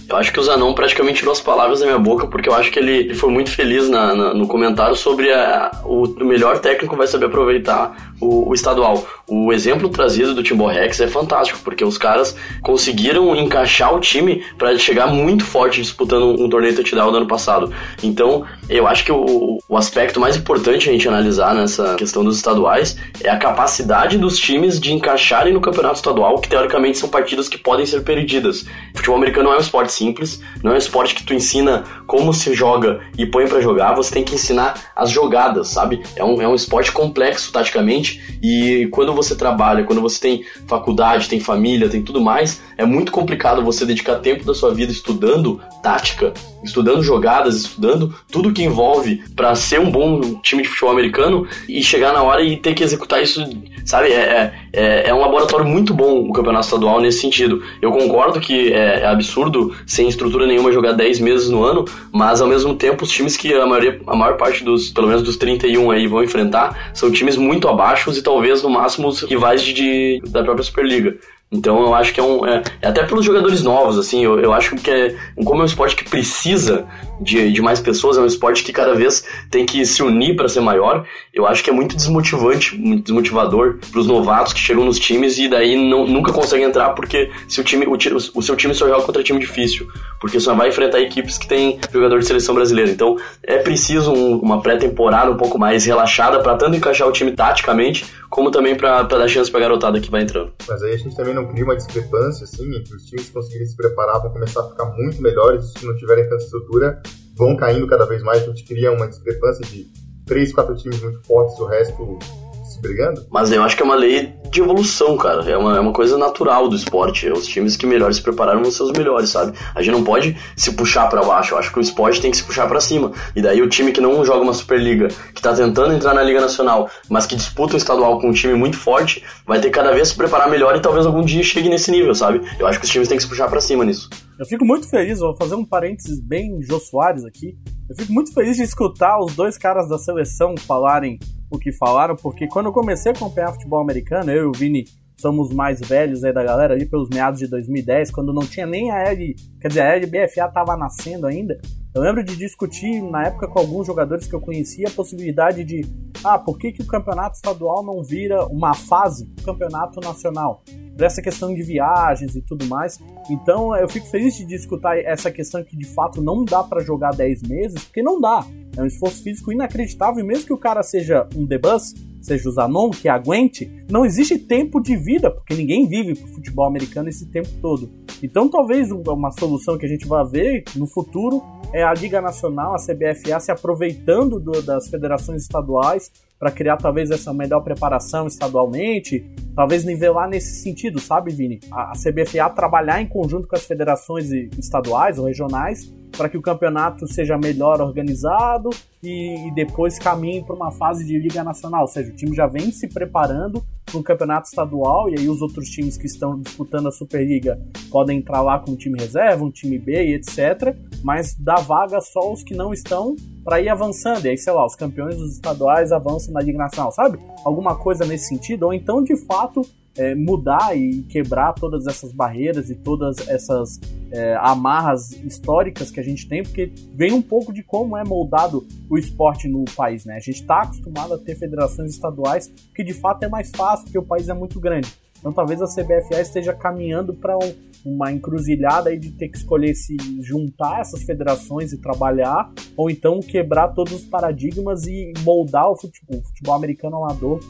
Eu acho que o Zanon praticamente tirou as palavras da minha boca, porque eu acho que ele, ele foi muito feliz na, na, no comentário sobre a, o, o, melhor técnico vai saber aproveitar o, o, estadual. O exemplo trazido do Timor Rex é fantástico, porque os caras conseguiram encaixar o time para chegar muito forte disputando um, um torneio touchdown do ano passado. Então, eu acho que o, o aspecto mais importante a gente analisar nessa questão dos estaduais é a capacidade dos times de encaixarem no campeonato estadual, que teoricamente são partidas que podem ser perdidas. O futebol americano é um esporte simples, não é um esporte que tu ensina como se joga e põe para jogar, você tem que ensinar as jogadas, sabe? É um, é um esporte complexo taticamente e quando você trabalha, quando você tem faculdade, tem família, tem tudo mais, é muito complicado você dedicar tempo da sua vida estudando tática, estudando jogadas, estudando tudo que envolve para ser um bom time de futebol americano e chegar na hora e ter que executar isso, sabe? É, é, é um laboratório muito bom o campeonato estadual nesse sentido. Eu concordo que é, é absurdo, sem estrutura nenhuma, jogar 10 meses no ano, mas ao mesmo tempo os times que a, maioria, a maior parte dos, pelo menos dos 31 aí, vão enfrentar são times muito abaixo e talvez no máximo os rivais de, de da própria Superliga. Então eu acho que é um. É, é até pelos jogadores novos, assim, eu, eu acho que é. Como é um esporte que precisa de, de mais pessoas, é um esporte que cada vez tem que se unir para ser maior. Eu acho que é muito desmotivante, muito desmotivador para os novatos que chegam nos times e daí não, nunca conseguem entrar porque se o, time, o, o seu time só joga contra time difícil. Porque só vai enfrentar equipes que tem jogador de seleção brasileira. Então é preciso um, uma pré-temporada um pouco mais relaxada para tanto encaixar o time taticamente, como também para dar chance pra garotada que vai entrando. Mas aí a gente também não cria uma discrepância, assim, entre os times conseguirem se preparar para começar a ficar muito melhores, se não tiverem tanta estrutura, vão caindo cada vez mais, a gente cria uma discrepância de três, quatro times muito fortes, o resto brigando. Mas eu acho que é uma lei de evolução, cara. É uma, é uma coisa natural do esporte. Os times que melhor se prepararam vão ser os melhores, sabe? A gente não pode se puxar para baixo. Eu acho que o esporte tem que se puxar para cima. E daí o time que não joga uma Superliga, que tá tentando entrar na Liga Nacional, mas que disputa o estadual com um time muito forte, vai ter cada vez se preparar melhor e talvez algum dia chegue nesse nível, sabe? Eu acho que os times têm que se puxar para cima nisso. Eu fico muito feliz, vou fazer um parênteses bem Jô Soares aqui. Eu fico muito feliz de escutar os dois caras da seleção falarem o que falaram, porque quando eu comecei a acompanhar futebol americano, eu e o Vini somos mais velhos aí da galera, ali pelos meados de 2010, quando não tinha nem a L, quer dizer, a LBFA tava nascendo ainda. Eu lembro de discutir na época com alguns jogadores que eu conhecia a possibilidade de, ah, por que, que o campeonato estadual não vira uma fase do campeonato nacional? Dessa questão de viagens e tudo mais. Então eu fico feliz de escutar essa questão que de fato não dá para jogar 10 meses, porque não dá. É um esforço físico inacreditável, e mesmo que o cara seja um debus, seja o Zanon, que aguente, não existe tempo de vida, porque ninguém vive pro futebol americano esse tempo todo. Então talvez uma solução que a gente vai ver no futuro é a Liga Nacional, a CBFA, se aproveitando do, das federações estaduais para criar talvez essa melhor preparação estadualmente, talvez nivelar nesse sentido, sabe, Vini? A, a CBFA trabalhar em conjunto com as federações estaduais ou regionais para que o campeonato seja melhor organizado e, e depois caminhe para uma fase de Liga Nacional. Ou seja, o time já vem se preparando para um campeonato estadual e aí os outros times que estão disputando a Superliga podem entrar lá com um time reserva, um time B e etc. Mas dá vaga só os que não estão para ir avançando. E aí, sei lá, os campeões dos estaduais avançam na Liga Nacional, sabe? Alguma coisa nesse sentido. Ou então, de fato, é, mudar e quebrar todas essas barreiras e todas essas é, amarras históricas que a gente tem, porque vem um pouco de como é moldado o esporte no país, né? A gente está acostumado a ter federações estaduais, que de fato é mais fácil, porque o país é muito grande. Então talvez a CBFA esteja caminhando para um, uma encruzilhada aí de ter que escolher se juntar essas federações e trabalhar, ou então quebrar todos os paradigmas e moldar o futebol, o futebol americano amador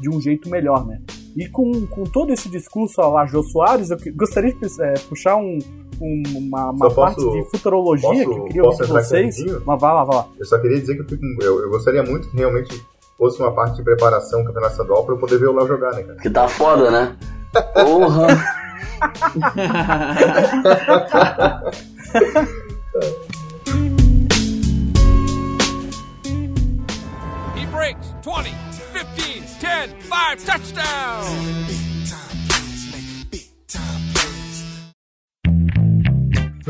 de um jeito melhor, né? E com, com todo esse discurso lá, Jô Soares, eu gostaria de é, puxar um, um, uma, uma parte de futurologia posso, que eu queria ouvir vocês. Mas vai lá, vai lá. Eu só queria dizer que eu, fico, eu, eu gostaria muito que realmente fosse uma parte de preparação do campeonato estadual pra eu poder ver o Léo jogar, né, cara? Que tá foda, né? Porra! He breaks 20 10, 5, touchdown!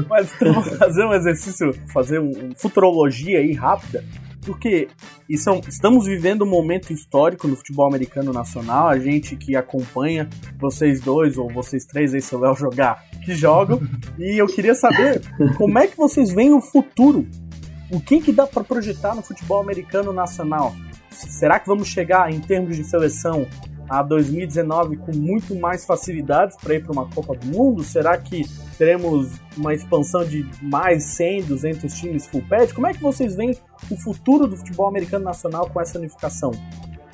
Mas então fazer um exercício, fazer um, um futurologia aí rápida. porque isso, é estamos vivendo um momento histórico no futebol americano nacional. A gente que acompanha, vocês dois ou vocês três aí, se o Léo jogar, que jogam. e eu queria saber como é que vocês veem o futuro. O que, que dá para projetar no futebol americano nacional? Será que vamos chegar em termos de seleção a 2019 com muito mais facilidades para ir para uma Copa do Mundo? Será que teremos uma expansão de mais 100, 200 times full pad? Como é que vocês veem o futuro do futebol americano nacional com essa unificação?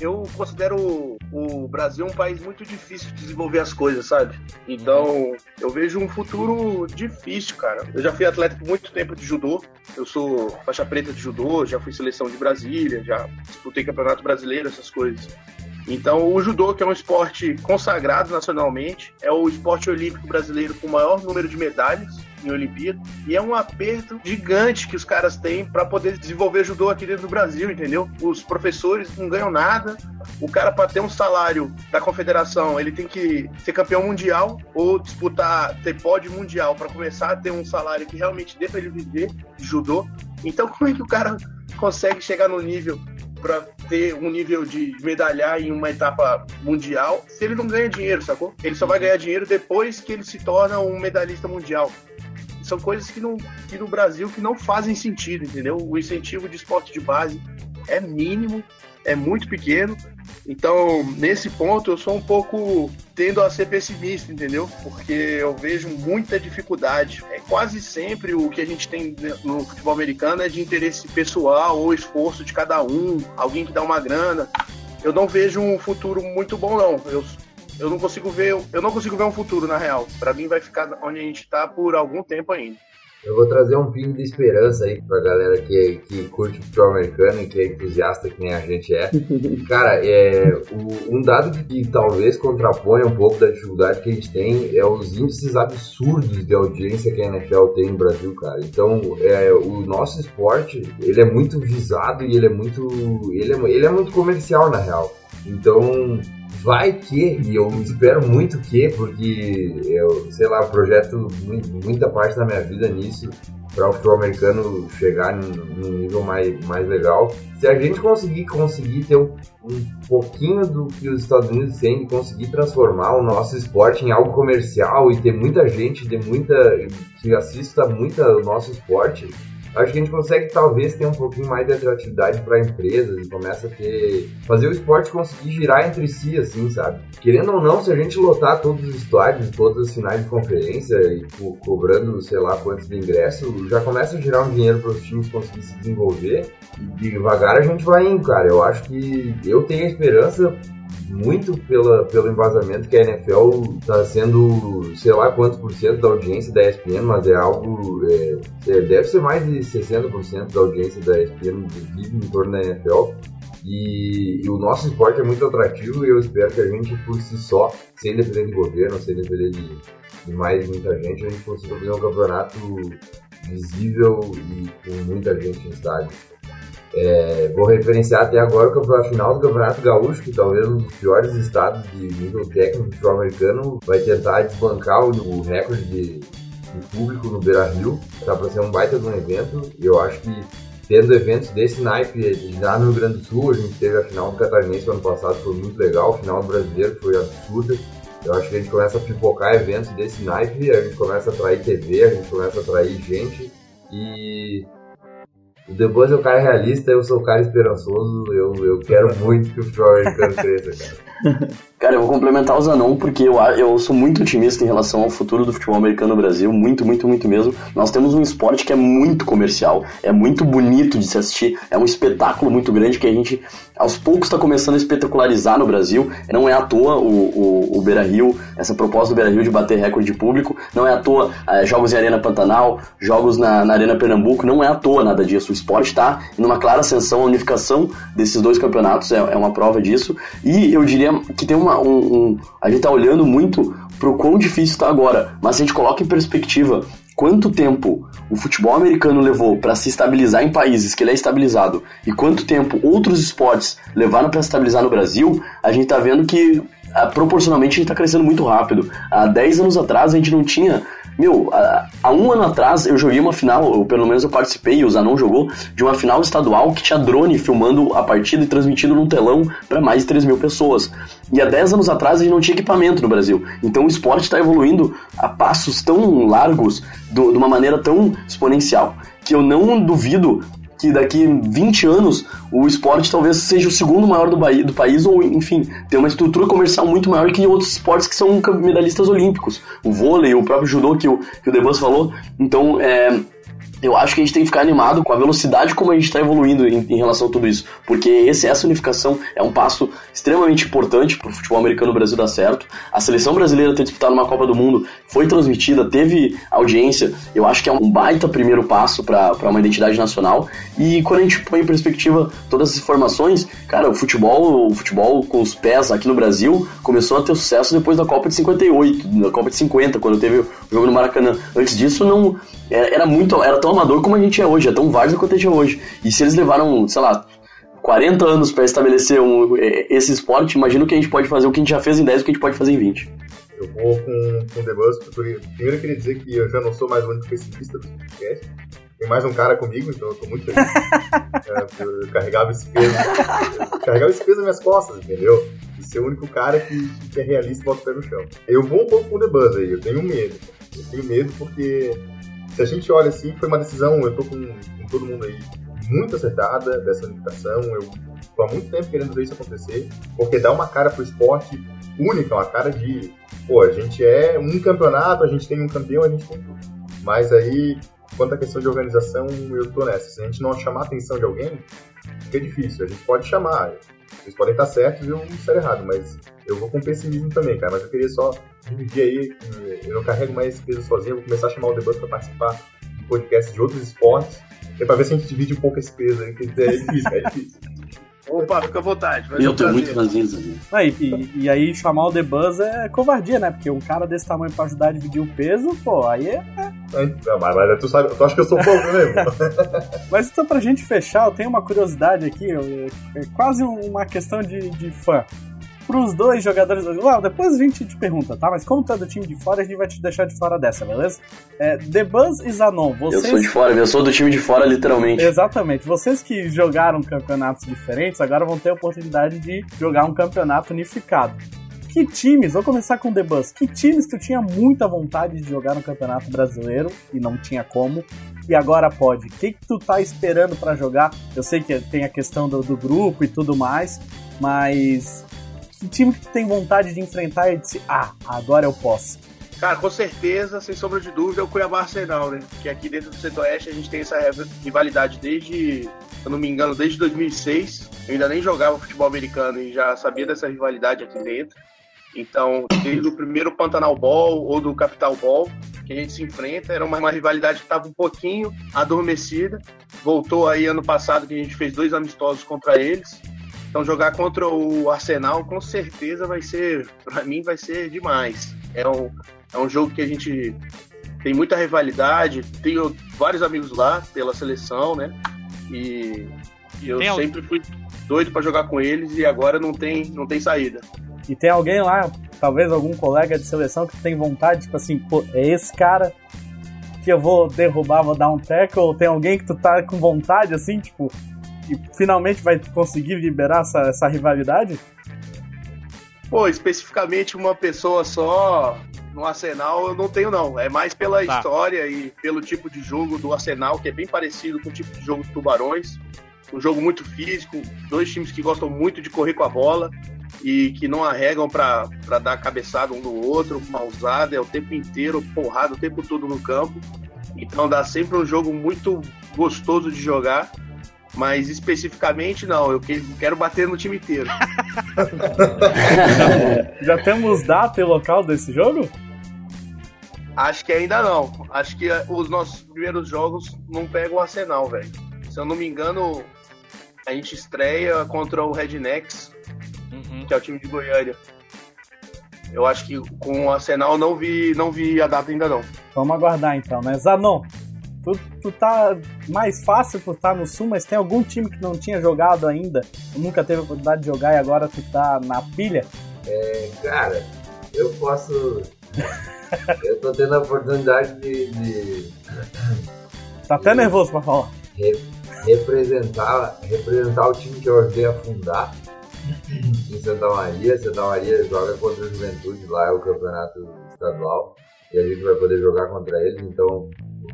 Eu considero o Brasil um país muito difícil de desenvolver as coisas, sabe? Então, eu vejo um futuro difícil, cara. Eu já fui atleta por muito tempo de judô. Eu sou faixa preta de judô, já fui seleção de Brasília, já disputei campeonato brasileiro, essas coisas. Então, o judô, que é um esporte consagrado nacionalmente, é o esporte olímpico brasileiro com o maior número de medalhas em Olimpíada. E é um aperto gigante que os caras têm para poder desenvolver judô aqui dentro do Brasil, entendeu? Os professores não ganham nada. O cara, para ter um salário da confederação, ele tem que ser campeão mundial ou disputar, ter pódio mundial para começar a ter um salário que realmente dê para ele viver de judô. Então, como é que o cara consegue chegar no nível para ter um nível de medalhar em uma etapa mundial se ele não ganha dinheiro, sacou? Ele só vai ganhar dinheiro depois que ele se torna um medalhista mundial. São coisas que, não, que no Brasil que não fazem sentido, entendeu? O incentivo de esporte de base é mínimo, é muito pequeno então, nesse ponto, eu sou um pouco tendo a ser pessimista, entendeu? Porque eu vejo muita dificuldade. É quase sempre o que a gente tem no futebol americano é de interesse pessoal ou esforço de cada um, alguém que dá uma grana. Eu não vejo um futuro muito bom, não. Eu, eu não consigo ver, eu não consigo ver um futuro na real. Para mim vai ficar onde a gente está por algum tempo ainda. Eu vou trazer um pingo de esperança aí pra galera que, que curte futebol americano e que é entusiasta que nem a gente é. Cara, é, o, um dado que, que, talvez contraponha um pouco da dificuldade que a gente tem é os índices absurdos de audiência que a NFL tem no Brasil, cara. Então, é, o nosso esporte, ele é muito visado e ele é muito, ele é, ele é muito comercial, na real. Então, vai que, e eu espero muito que, porque eu, sei lá, projeto muita parte da minha vida nisso, para o futebol americano chegar num nível mais, mais legal. Se a gente conseguir conseguir ter um, um pouquinho do que os Estados Unidos têm, conseguir transformar o nosso esporte em algo comercial e ter muita gente, de muita que assista muito ao nosso esporte, acho que a gente consegue talvez ter um pouquinho mais de atratividade para empresas e começa a ter fazer o esporte conseguir girar entre si assim, sabe? Querendo ou não, se a gente lotar todos os estádios, todas as finais de conferência e co cobrando, sei lá, quantos de ingresso, já começa a girar um dinheiro para os times conseguir se desenvolver e devagar a gente vai indo, cara. Eu acho que eu tenho a esperança muito pela, pelo embasamento que a NFL está sendo, sei lá quantos por cento da audiência da ESPN, mas é algo. É, é deve ser mais de 60% da audiência da ESPN vive em torno da NFL. E, e, o nosso esporte é muito atrativo e eu espero que a gente, por si só, sem depender de governo, sem depender de, de mais muita gente, a gente consiga fazer um campeonato visível e com muita gente no estádio. É, vou referenciar até agora a final do Campeonato Gaúcho, que talvez um dos piores estados de nível técnico do futebol americano, vai tentar desbancar o, o recorde de, de, público no Beira Rio. Tá para ser um baita de um evento, e eu acho que tendo eventos desse naipe já no Rio Grande do Sul, a gente teve a final do Catarinense ano passado, foi muito legal, a final do Brasileiro foi absurda. Eu acho que a gente começa a pipocar eventos desse naipe, a gente começa a atrair TV, a gente começa a atrair gente e o The Buzz é o cara realista, eu sou o cara esperançoso, eu, eu quero muito que o futebol americano cresça, cara. Cara, eu vou complementar o Zanon porque eu, eu sou muito otimista em relação ao futuro do futebol americano no Brasil, muito, muito, muito mesmo. Nós temos um esporte que é muito comercial, é muito bonito de se assistir, é um espetáculo muito grande que a gente aos poucos está começando a espetacularizar no Brasil. Não é à toa o, o, o Beira Rio, essa proposta do Beira Rio de bater recorde de público, não é à toa é, jogos em Arena Pantanal, jogos na, na, Arena Pernambuco, não é à toa nada disso. O esporte está em uma clara ascensão, a unificação desses dois campeonatos é, é uma prova disso. E eu diria que tem uma um, um, a gente tá olhando muito pro quão difícil está agora, mas se a gente coloca em perspectiva quanto tempo o futebol americano levou para se estabilizar em países que ele é estabilizado e quanto tempo outros esportes levaram para se estabilizar no Brasil, a gente tá vendo que ah, proporcionalmente a gente tá crescendo muito rápido. Há 10 anos atrás a gente não tinha meu, há um ano atrás eu joguei uma final, ou pelo menos eu participei, o Zanon jogou, de uma final estadual que tinha drone filmando a partida e transmitindo num telão para mais de 3 mil pessoas. E há 10 anos atrás a gente não tinha equipamento no Brasil. Então o esporte está evoluindo a passos tão largos, do, de uma maneira tão exponencial, que eu não duvido que daqui 20 anos o esporte talvez seja o segundo maior do, do país, ou enfim, tem uma estrutura comercial muito maior que outros esportes que são medalhistas olímpicos. O vôlei, o próprio judô que o, que o Debus falou. Então, é, eu acho que a gente tem que ficar animado com a velocidade como a gente está evoluindo em, em, relação a tudo isso. Porque esse, essa unificação é um passo extremamente importante para o futebol americano no Brasil dar certo. A seleção brasileira ter disputado uma Copa do Mundo foi transmitida, teve audiência. Eu acho que é um baita primeiro passo para uma identidade nacional. E quando a gente põe em perspectiva todas as informações, cara, o futebol, o futebol com os pés aqui no Brasil começou a ter sucesso depois da Copa de 58, da Copa de 50, quando teve o jogo no Maracanã. Antes disso, não era, muito, era tão amador como a gente é hoje, é tão várzea quanto a gente é hoje. E se eles levaram, sei lá, 40 anos para estabelecer um, esse esporte, imagina o que a gente pode fazer, o que a gente já fez em 10 e o que a gente pode fazer em 20. Eu vou com, com o The Buzz, porque primeiro eu queria dizer que eu já não sou mais o único pessimista do podcast. Tem mais um cara comigo, então eu tô muito feliz. é, eu carregava esse peso. Carregava esse peso nas minhas costas, entendeu? De ser o único cara que, que é realista e bota o pé no chão. Eu vou um pouco com o The Buzz aí, eu tenho medo. Eu tenho medo porque se a gente olha assim, foi uma decisão, eu tô com, com todo mundo aí muito acertada dessa unificação. Eu tô há muito tempo querendo ver isso acontecer, porque dá uma cara pro esporte única, uma cara de, pô, a gente é um campeonato, a gente tem um campeão, a gente tem tudo. Mas aí, quanto à questão de organização, eu tô nessa. Se a gente não chamar a atenção de alguém, fica difícil. A gente pode chamar, vocês podem estar certos e eu estar errado, mas eu vou com pessimismo também, cara. Mas eu queria só dividir aí, eu não carrego mais esse peso sozinho, vou começar a chamar o debate para participar de podcast de outros esportes, é para ver se a gente divide um pouco esse peso aí, porque é difícil, é difícil. Opa, fica à vontade. Eu tô muito fazendo aí. E, e, aí chamar o The Buzz é covardia, né? Porque um cara desse tamanho pra ajudar a dividir o peso, pô, aí é. é... Não, mas, mas tu, sabe, tu acha que eu sou pouco mesmo? mas então, pra gente fechar, eu tenho uma curiosidade aqui, é quase uma questão de, de fã pros dois jogadores. Well, depois a gente te pergunta, tá? Mas como tu é do time de fora, a gente vai te deixar de fora dessa, beleza? É, The Buzz e Zanon, vocês. Eu sou de fora, eu sou do time de fora, literalmente. Exatamente. Vocês que jogaram campeonatos diferentes, agora vão ter a oportunidade de jogar um campeonato unificado. Que times, vou começar com The Buzz, que times tu tinha muita vontade de jogar no Campeonato Brasileiro e não tinha como, e agora pode? O que, que tu tá esperando para jogar? Eu sei que tem a questão do, do grupo e tudo mais, mas time que tu tem vontade de enfrentar e disse, ah, agora eu posso? Cara, com certeza, sem sombra de dúvida, é o Cuiabá Arsenal, né? Que aqui dentro do Centro-Oeste a gente tem essa rivalidade desde, se eu não me engano, desde 2006. Eu ainda nem jogava futebol americano e já sabia dessa rivalidade aqui dentro. Então, desde o primeiro Pantanal Ball ou do Capital Ball que a gente se enfrenta, era uma, uma rivalidade que estava um pouquinho adormecida. Voltou aí ano passado que a gente fez dois amistosos contra eles. Então jogar contra o Arsenal com certeza vai ser, para mim vai ser demais. É um, é um jogo que a gente tem muita rivalidade, tenho vários amigos lá pela seleção, né? E, e eu tem sempre fui doido para jogar com eles e agora não tem, não tem saída. E tem alguém lá, talvez algum colega de seleção que tem vontade, tipo assim, pô, é esse cara que eu vou derrubar, vou dar um tackle, ou tem alguém que tu tá com vontade, assim, tipo, que finalmente vai conseguir liberar essa, essa rivalidade? Pô, especificamente uma pessoa só no Arsenal eu não tenho não. É mais pela tá. história e pelo tipo de jogo do Arsenal, que é bem parecido com o tipo de jogo do Tubarões. Um jogo muito físico, dois times que gostam muito de correr com a bola e que não arregam para dar cabeçada um no outro, uma usada, é o tempo inteiro, porrada o tempo todo no campo. Então dá sempre um jogo muito gostoso de jogar mas especificamente não, eu quero bater no time inteiro. Já temos data e local desse jogo? Acho que ainda não. Acho que os nossos primeiros jogos não pegam o Arsenal, velho. Se eu não me engano, a gente estreia contra o Rednecks, uhum. que é o time de Goiânia. Eu acho que com o Arsenal não vi, não vi a data ainda não. Vamos aguardar então, né? Zanon, Tu, tu tá mais fácil por estar no sul, mas tem algum time que não tinha jogado ainda, nunca teve a oportunidade de jogar e agora tu tá na pilha? É, cara, eu posso. eu tô tendo a oportunidade de. de Tá até nervoso pra falar. re- representar, representar o time que eu ajudei a fundar em Santa Maria. Santa Maria joga contra a Juventude, lá é o campeonato estadual. E a gente vai poder jogar contra eles, então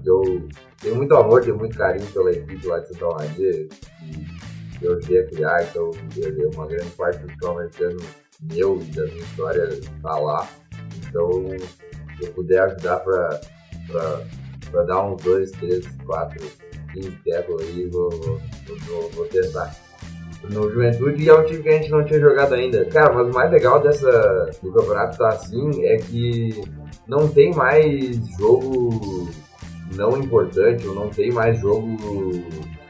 eu tenho muito amor, tenho muito carinho pela equipe lá de Santa Maria que eu ajudei a criar, então uma grande parte do futebol americano meu e da minha história está lá. Então, se eu puder ajudar para dar uns dois, três, quatro, 15 tackles aí, vou, vou, vou, vou tentar. No Juventude é um time que a gente não tinha jogado ainda. Cara, mas o mais legal dessa do campeonato tá assim é que não tem mais jogo não importante, ou não tem mais jogo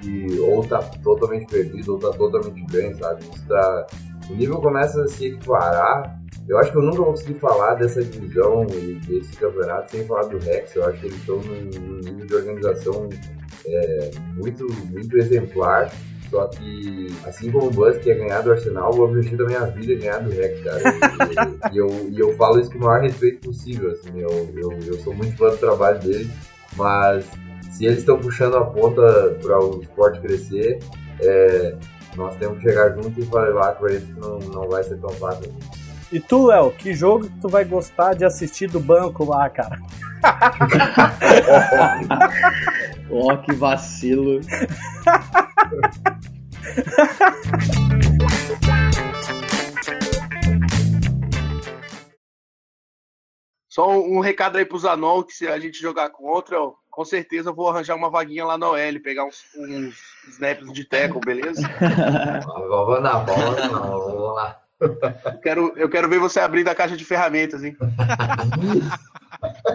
que ou tá totalmente perdido ou tá totalmente ganho, sabe? Isso tá, o nível começa a se equiparar. Eu acho que eu nunca vou conseguir falar dessa divisão e desse campeonato sem falar do Rex. Eu acho que eles estão num, nível de organização é, muito, muito exemplar. Só que, assim como o Buzz quer ganhar do Arsenal, o objetivo da minha vida é ganhar do Rex, cara. E, e eu, e eu falo isso com o maior respeito possível. Assim, eu, eu, eu sou muito fã do trabalho dele, mas se eles estão puxando a ponta para o esporte crescer, é, nós temos que chegar junto e falar com eles que não, não vai ser tão fácil. E tu, Léo, que jogo que tu vai gostar de assistir do banco lá, cara? Ó, que vacilo. Só um, um recado aí pro Zanon, que se a gente jogar contra, ó, com certeza eu vou arranjar uma vaguinha lá na OL, pegar uns, uns snaps de tackle, beleza? Vamos lá, vamos lá, vamos lá. Eu quero, eu quero ver você abrindo a caixa de ferramentas, hein?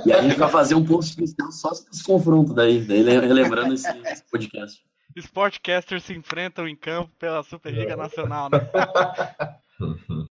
E a gente vai fazer um post especial só dos confrontos daí, daí relembrando esse, esse podcast. Sportcasters se enfrentam em campo pela Superliga Nacional, né?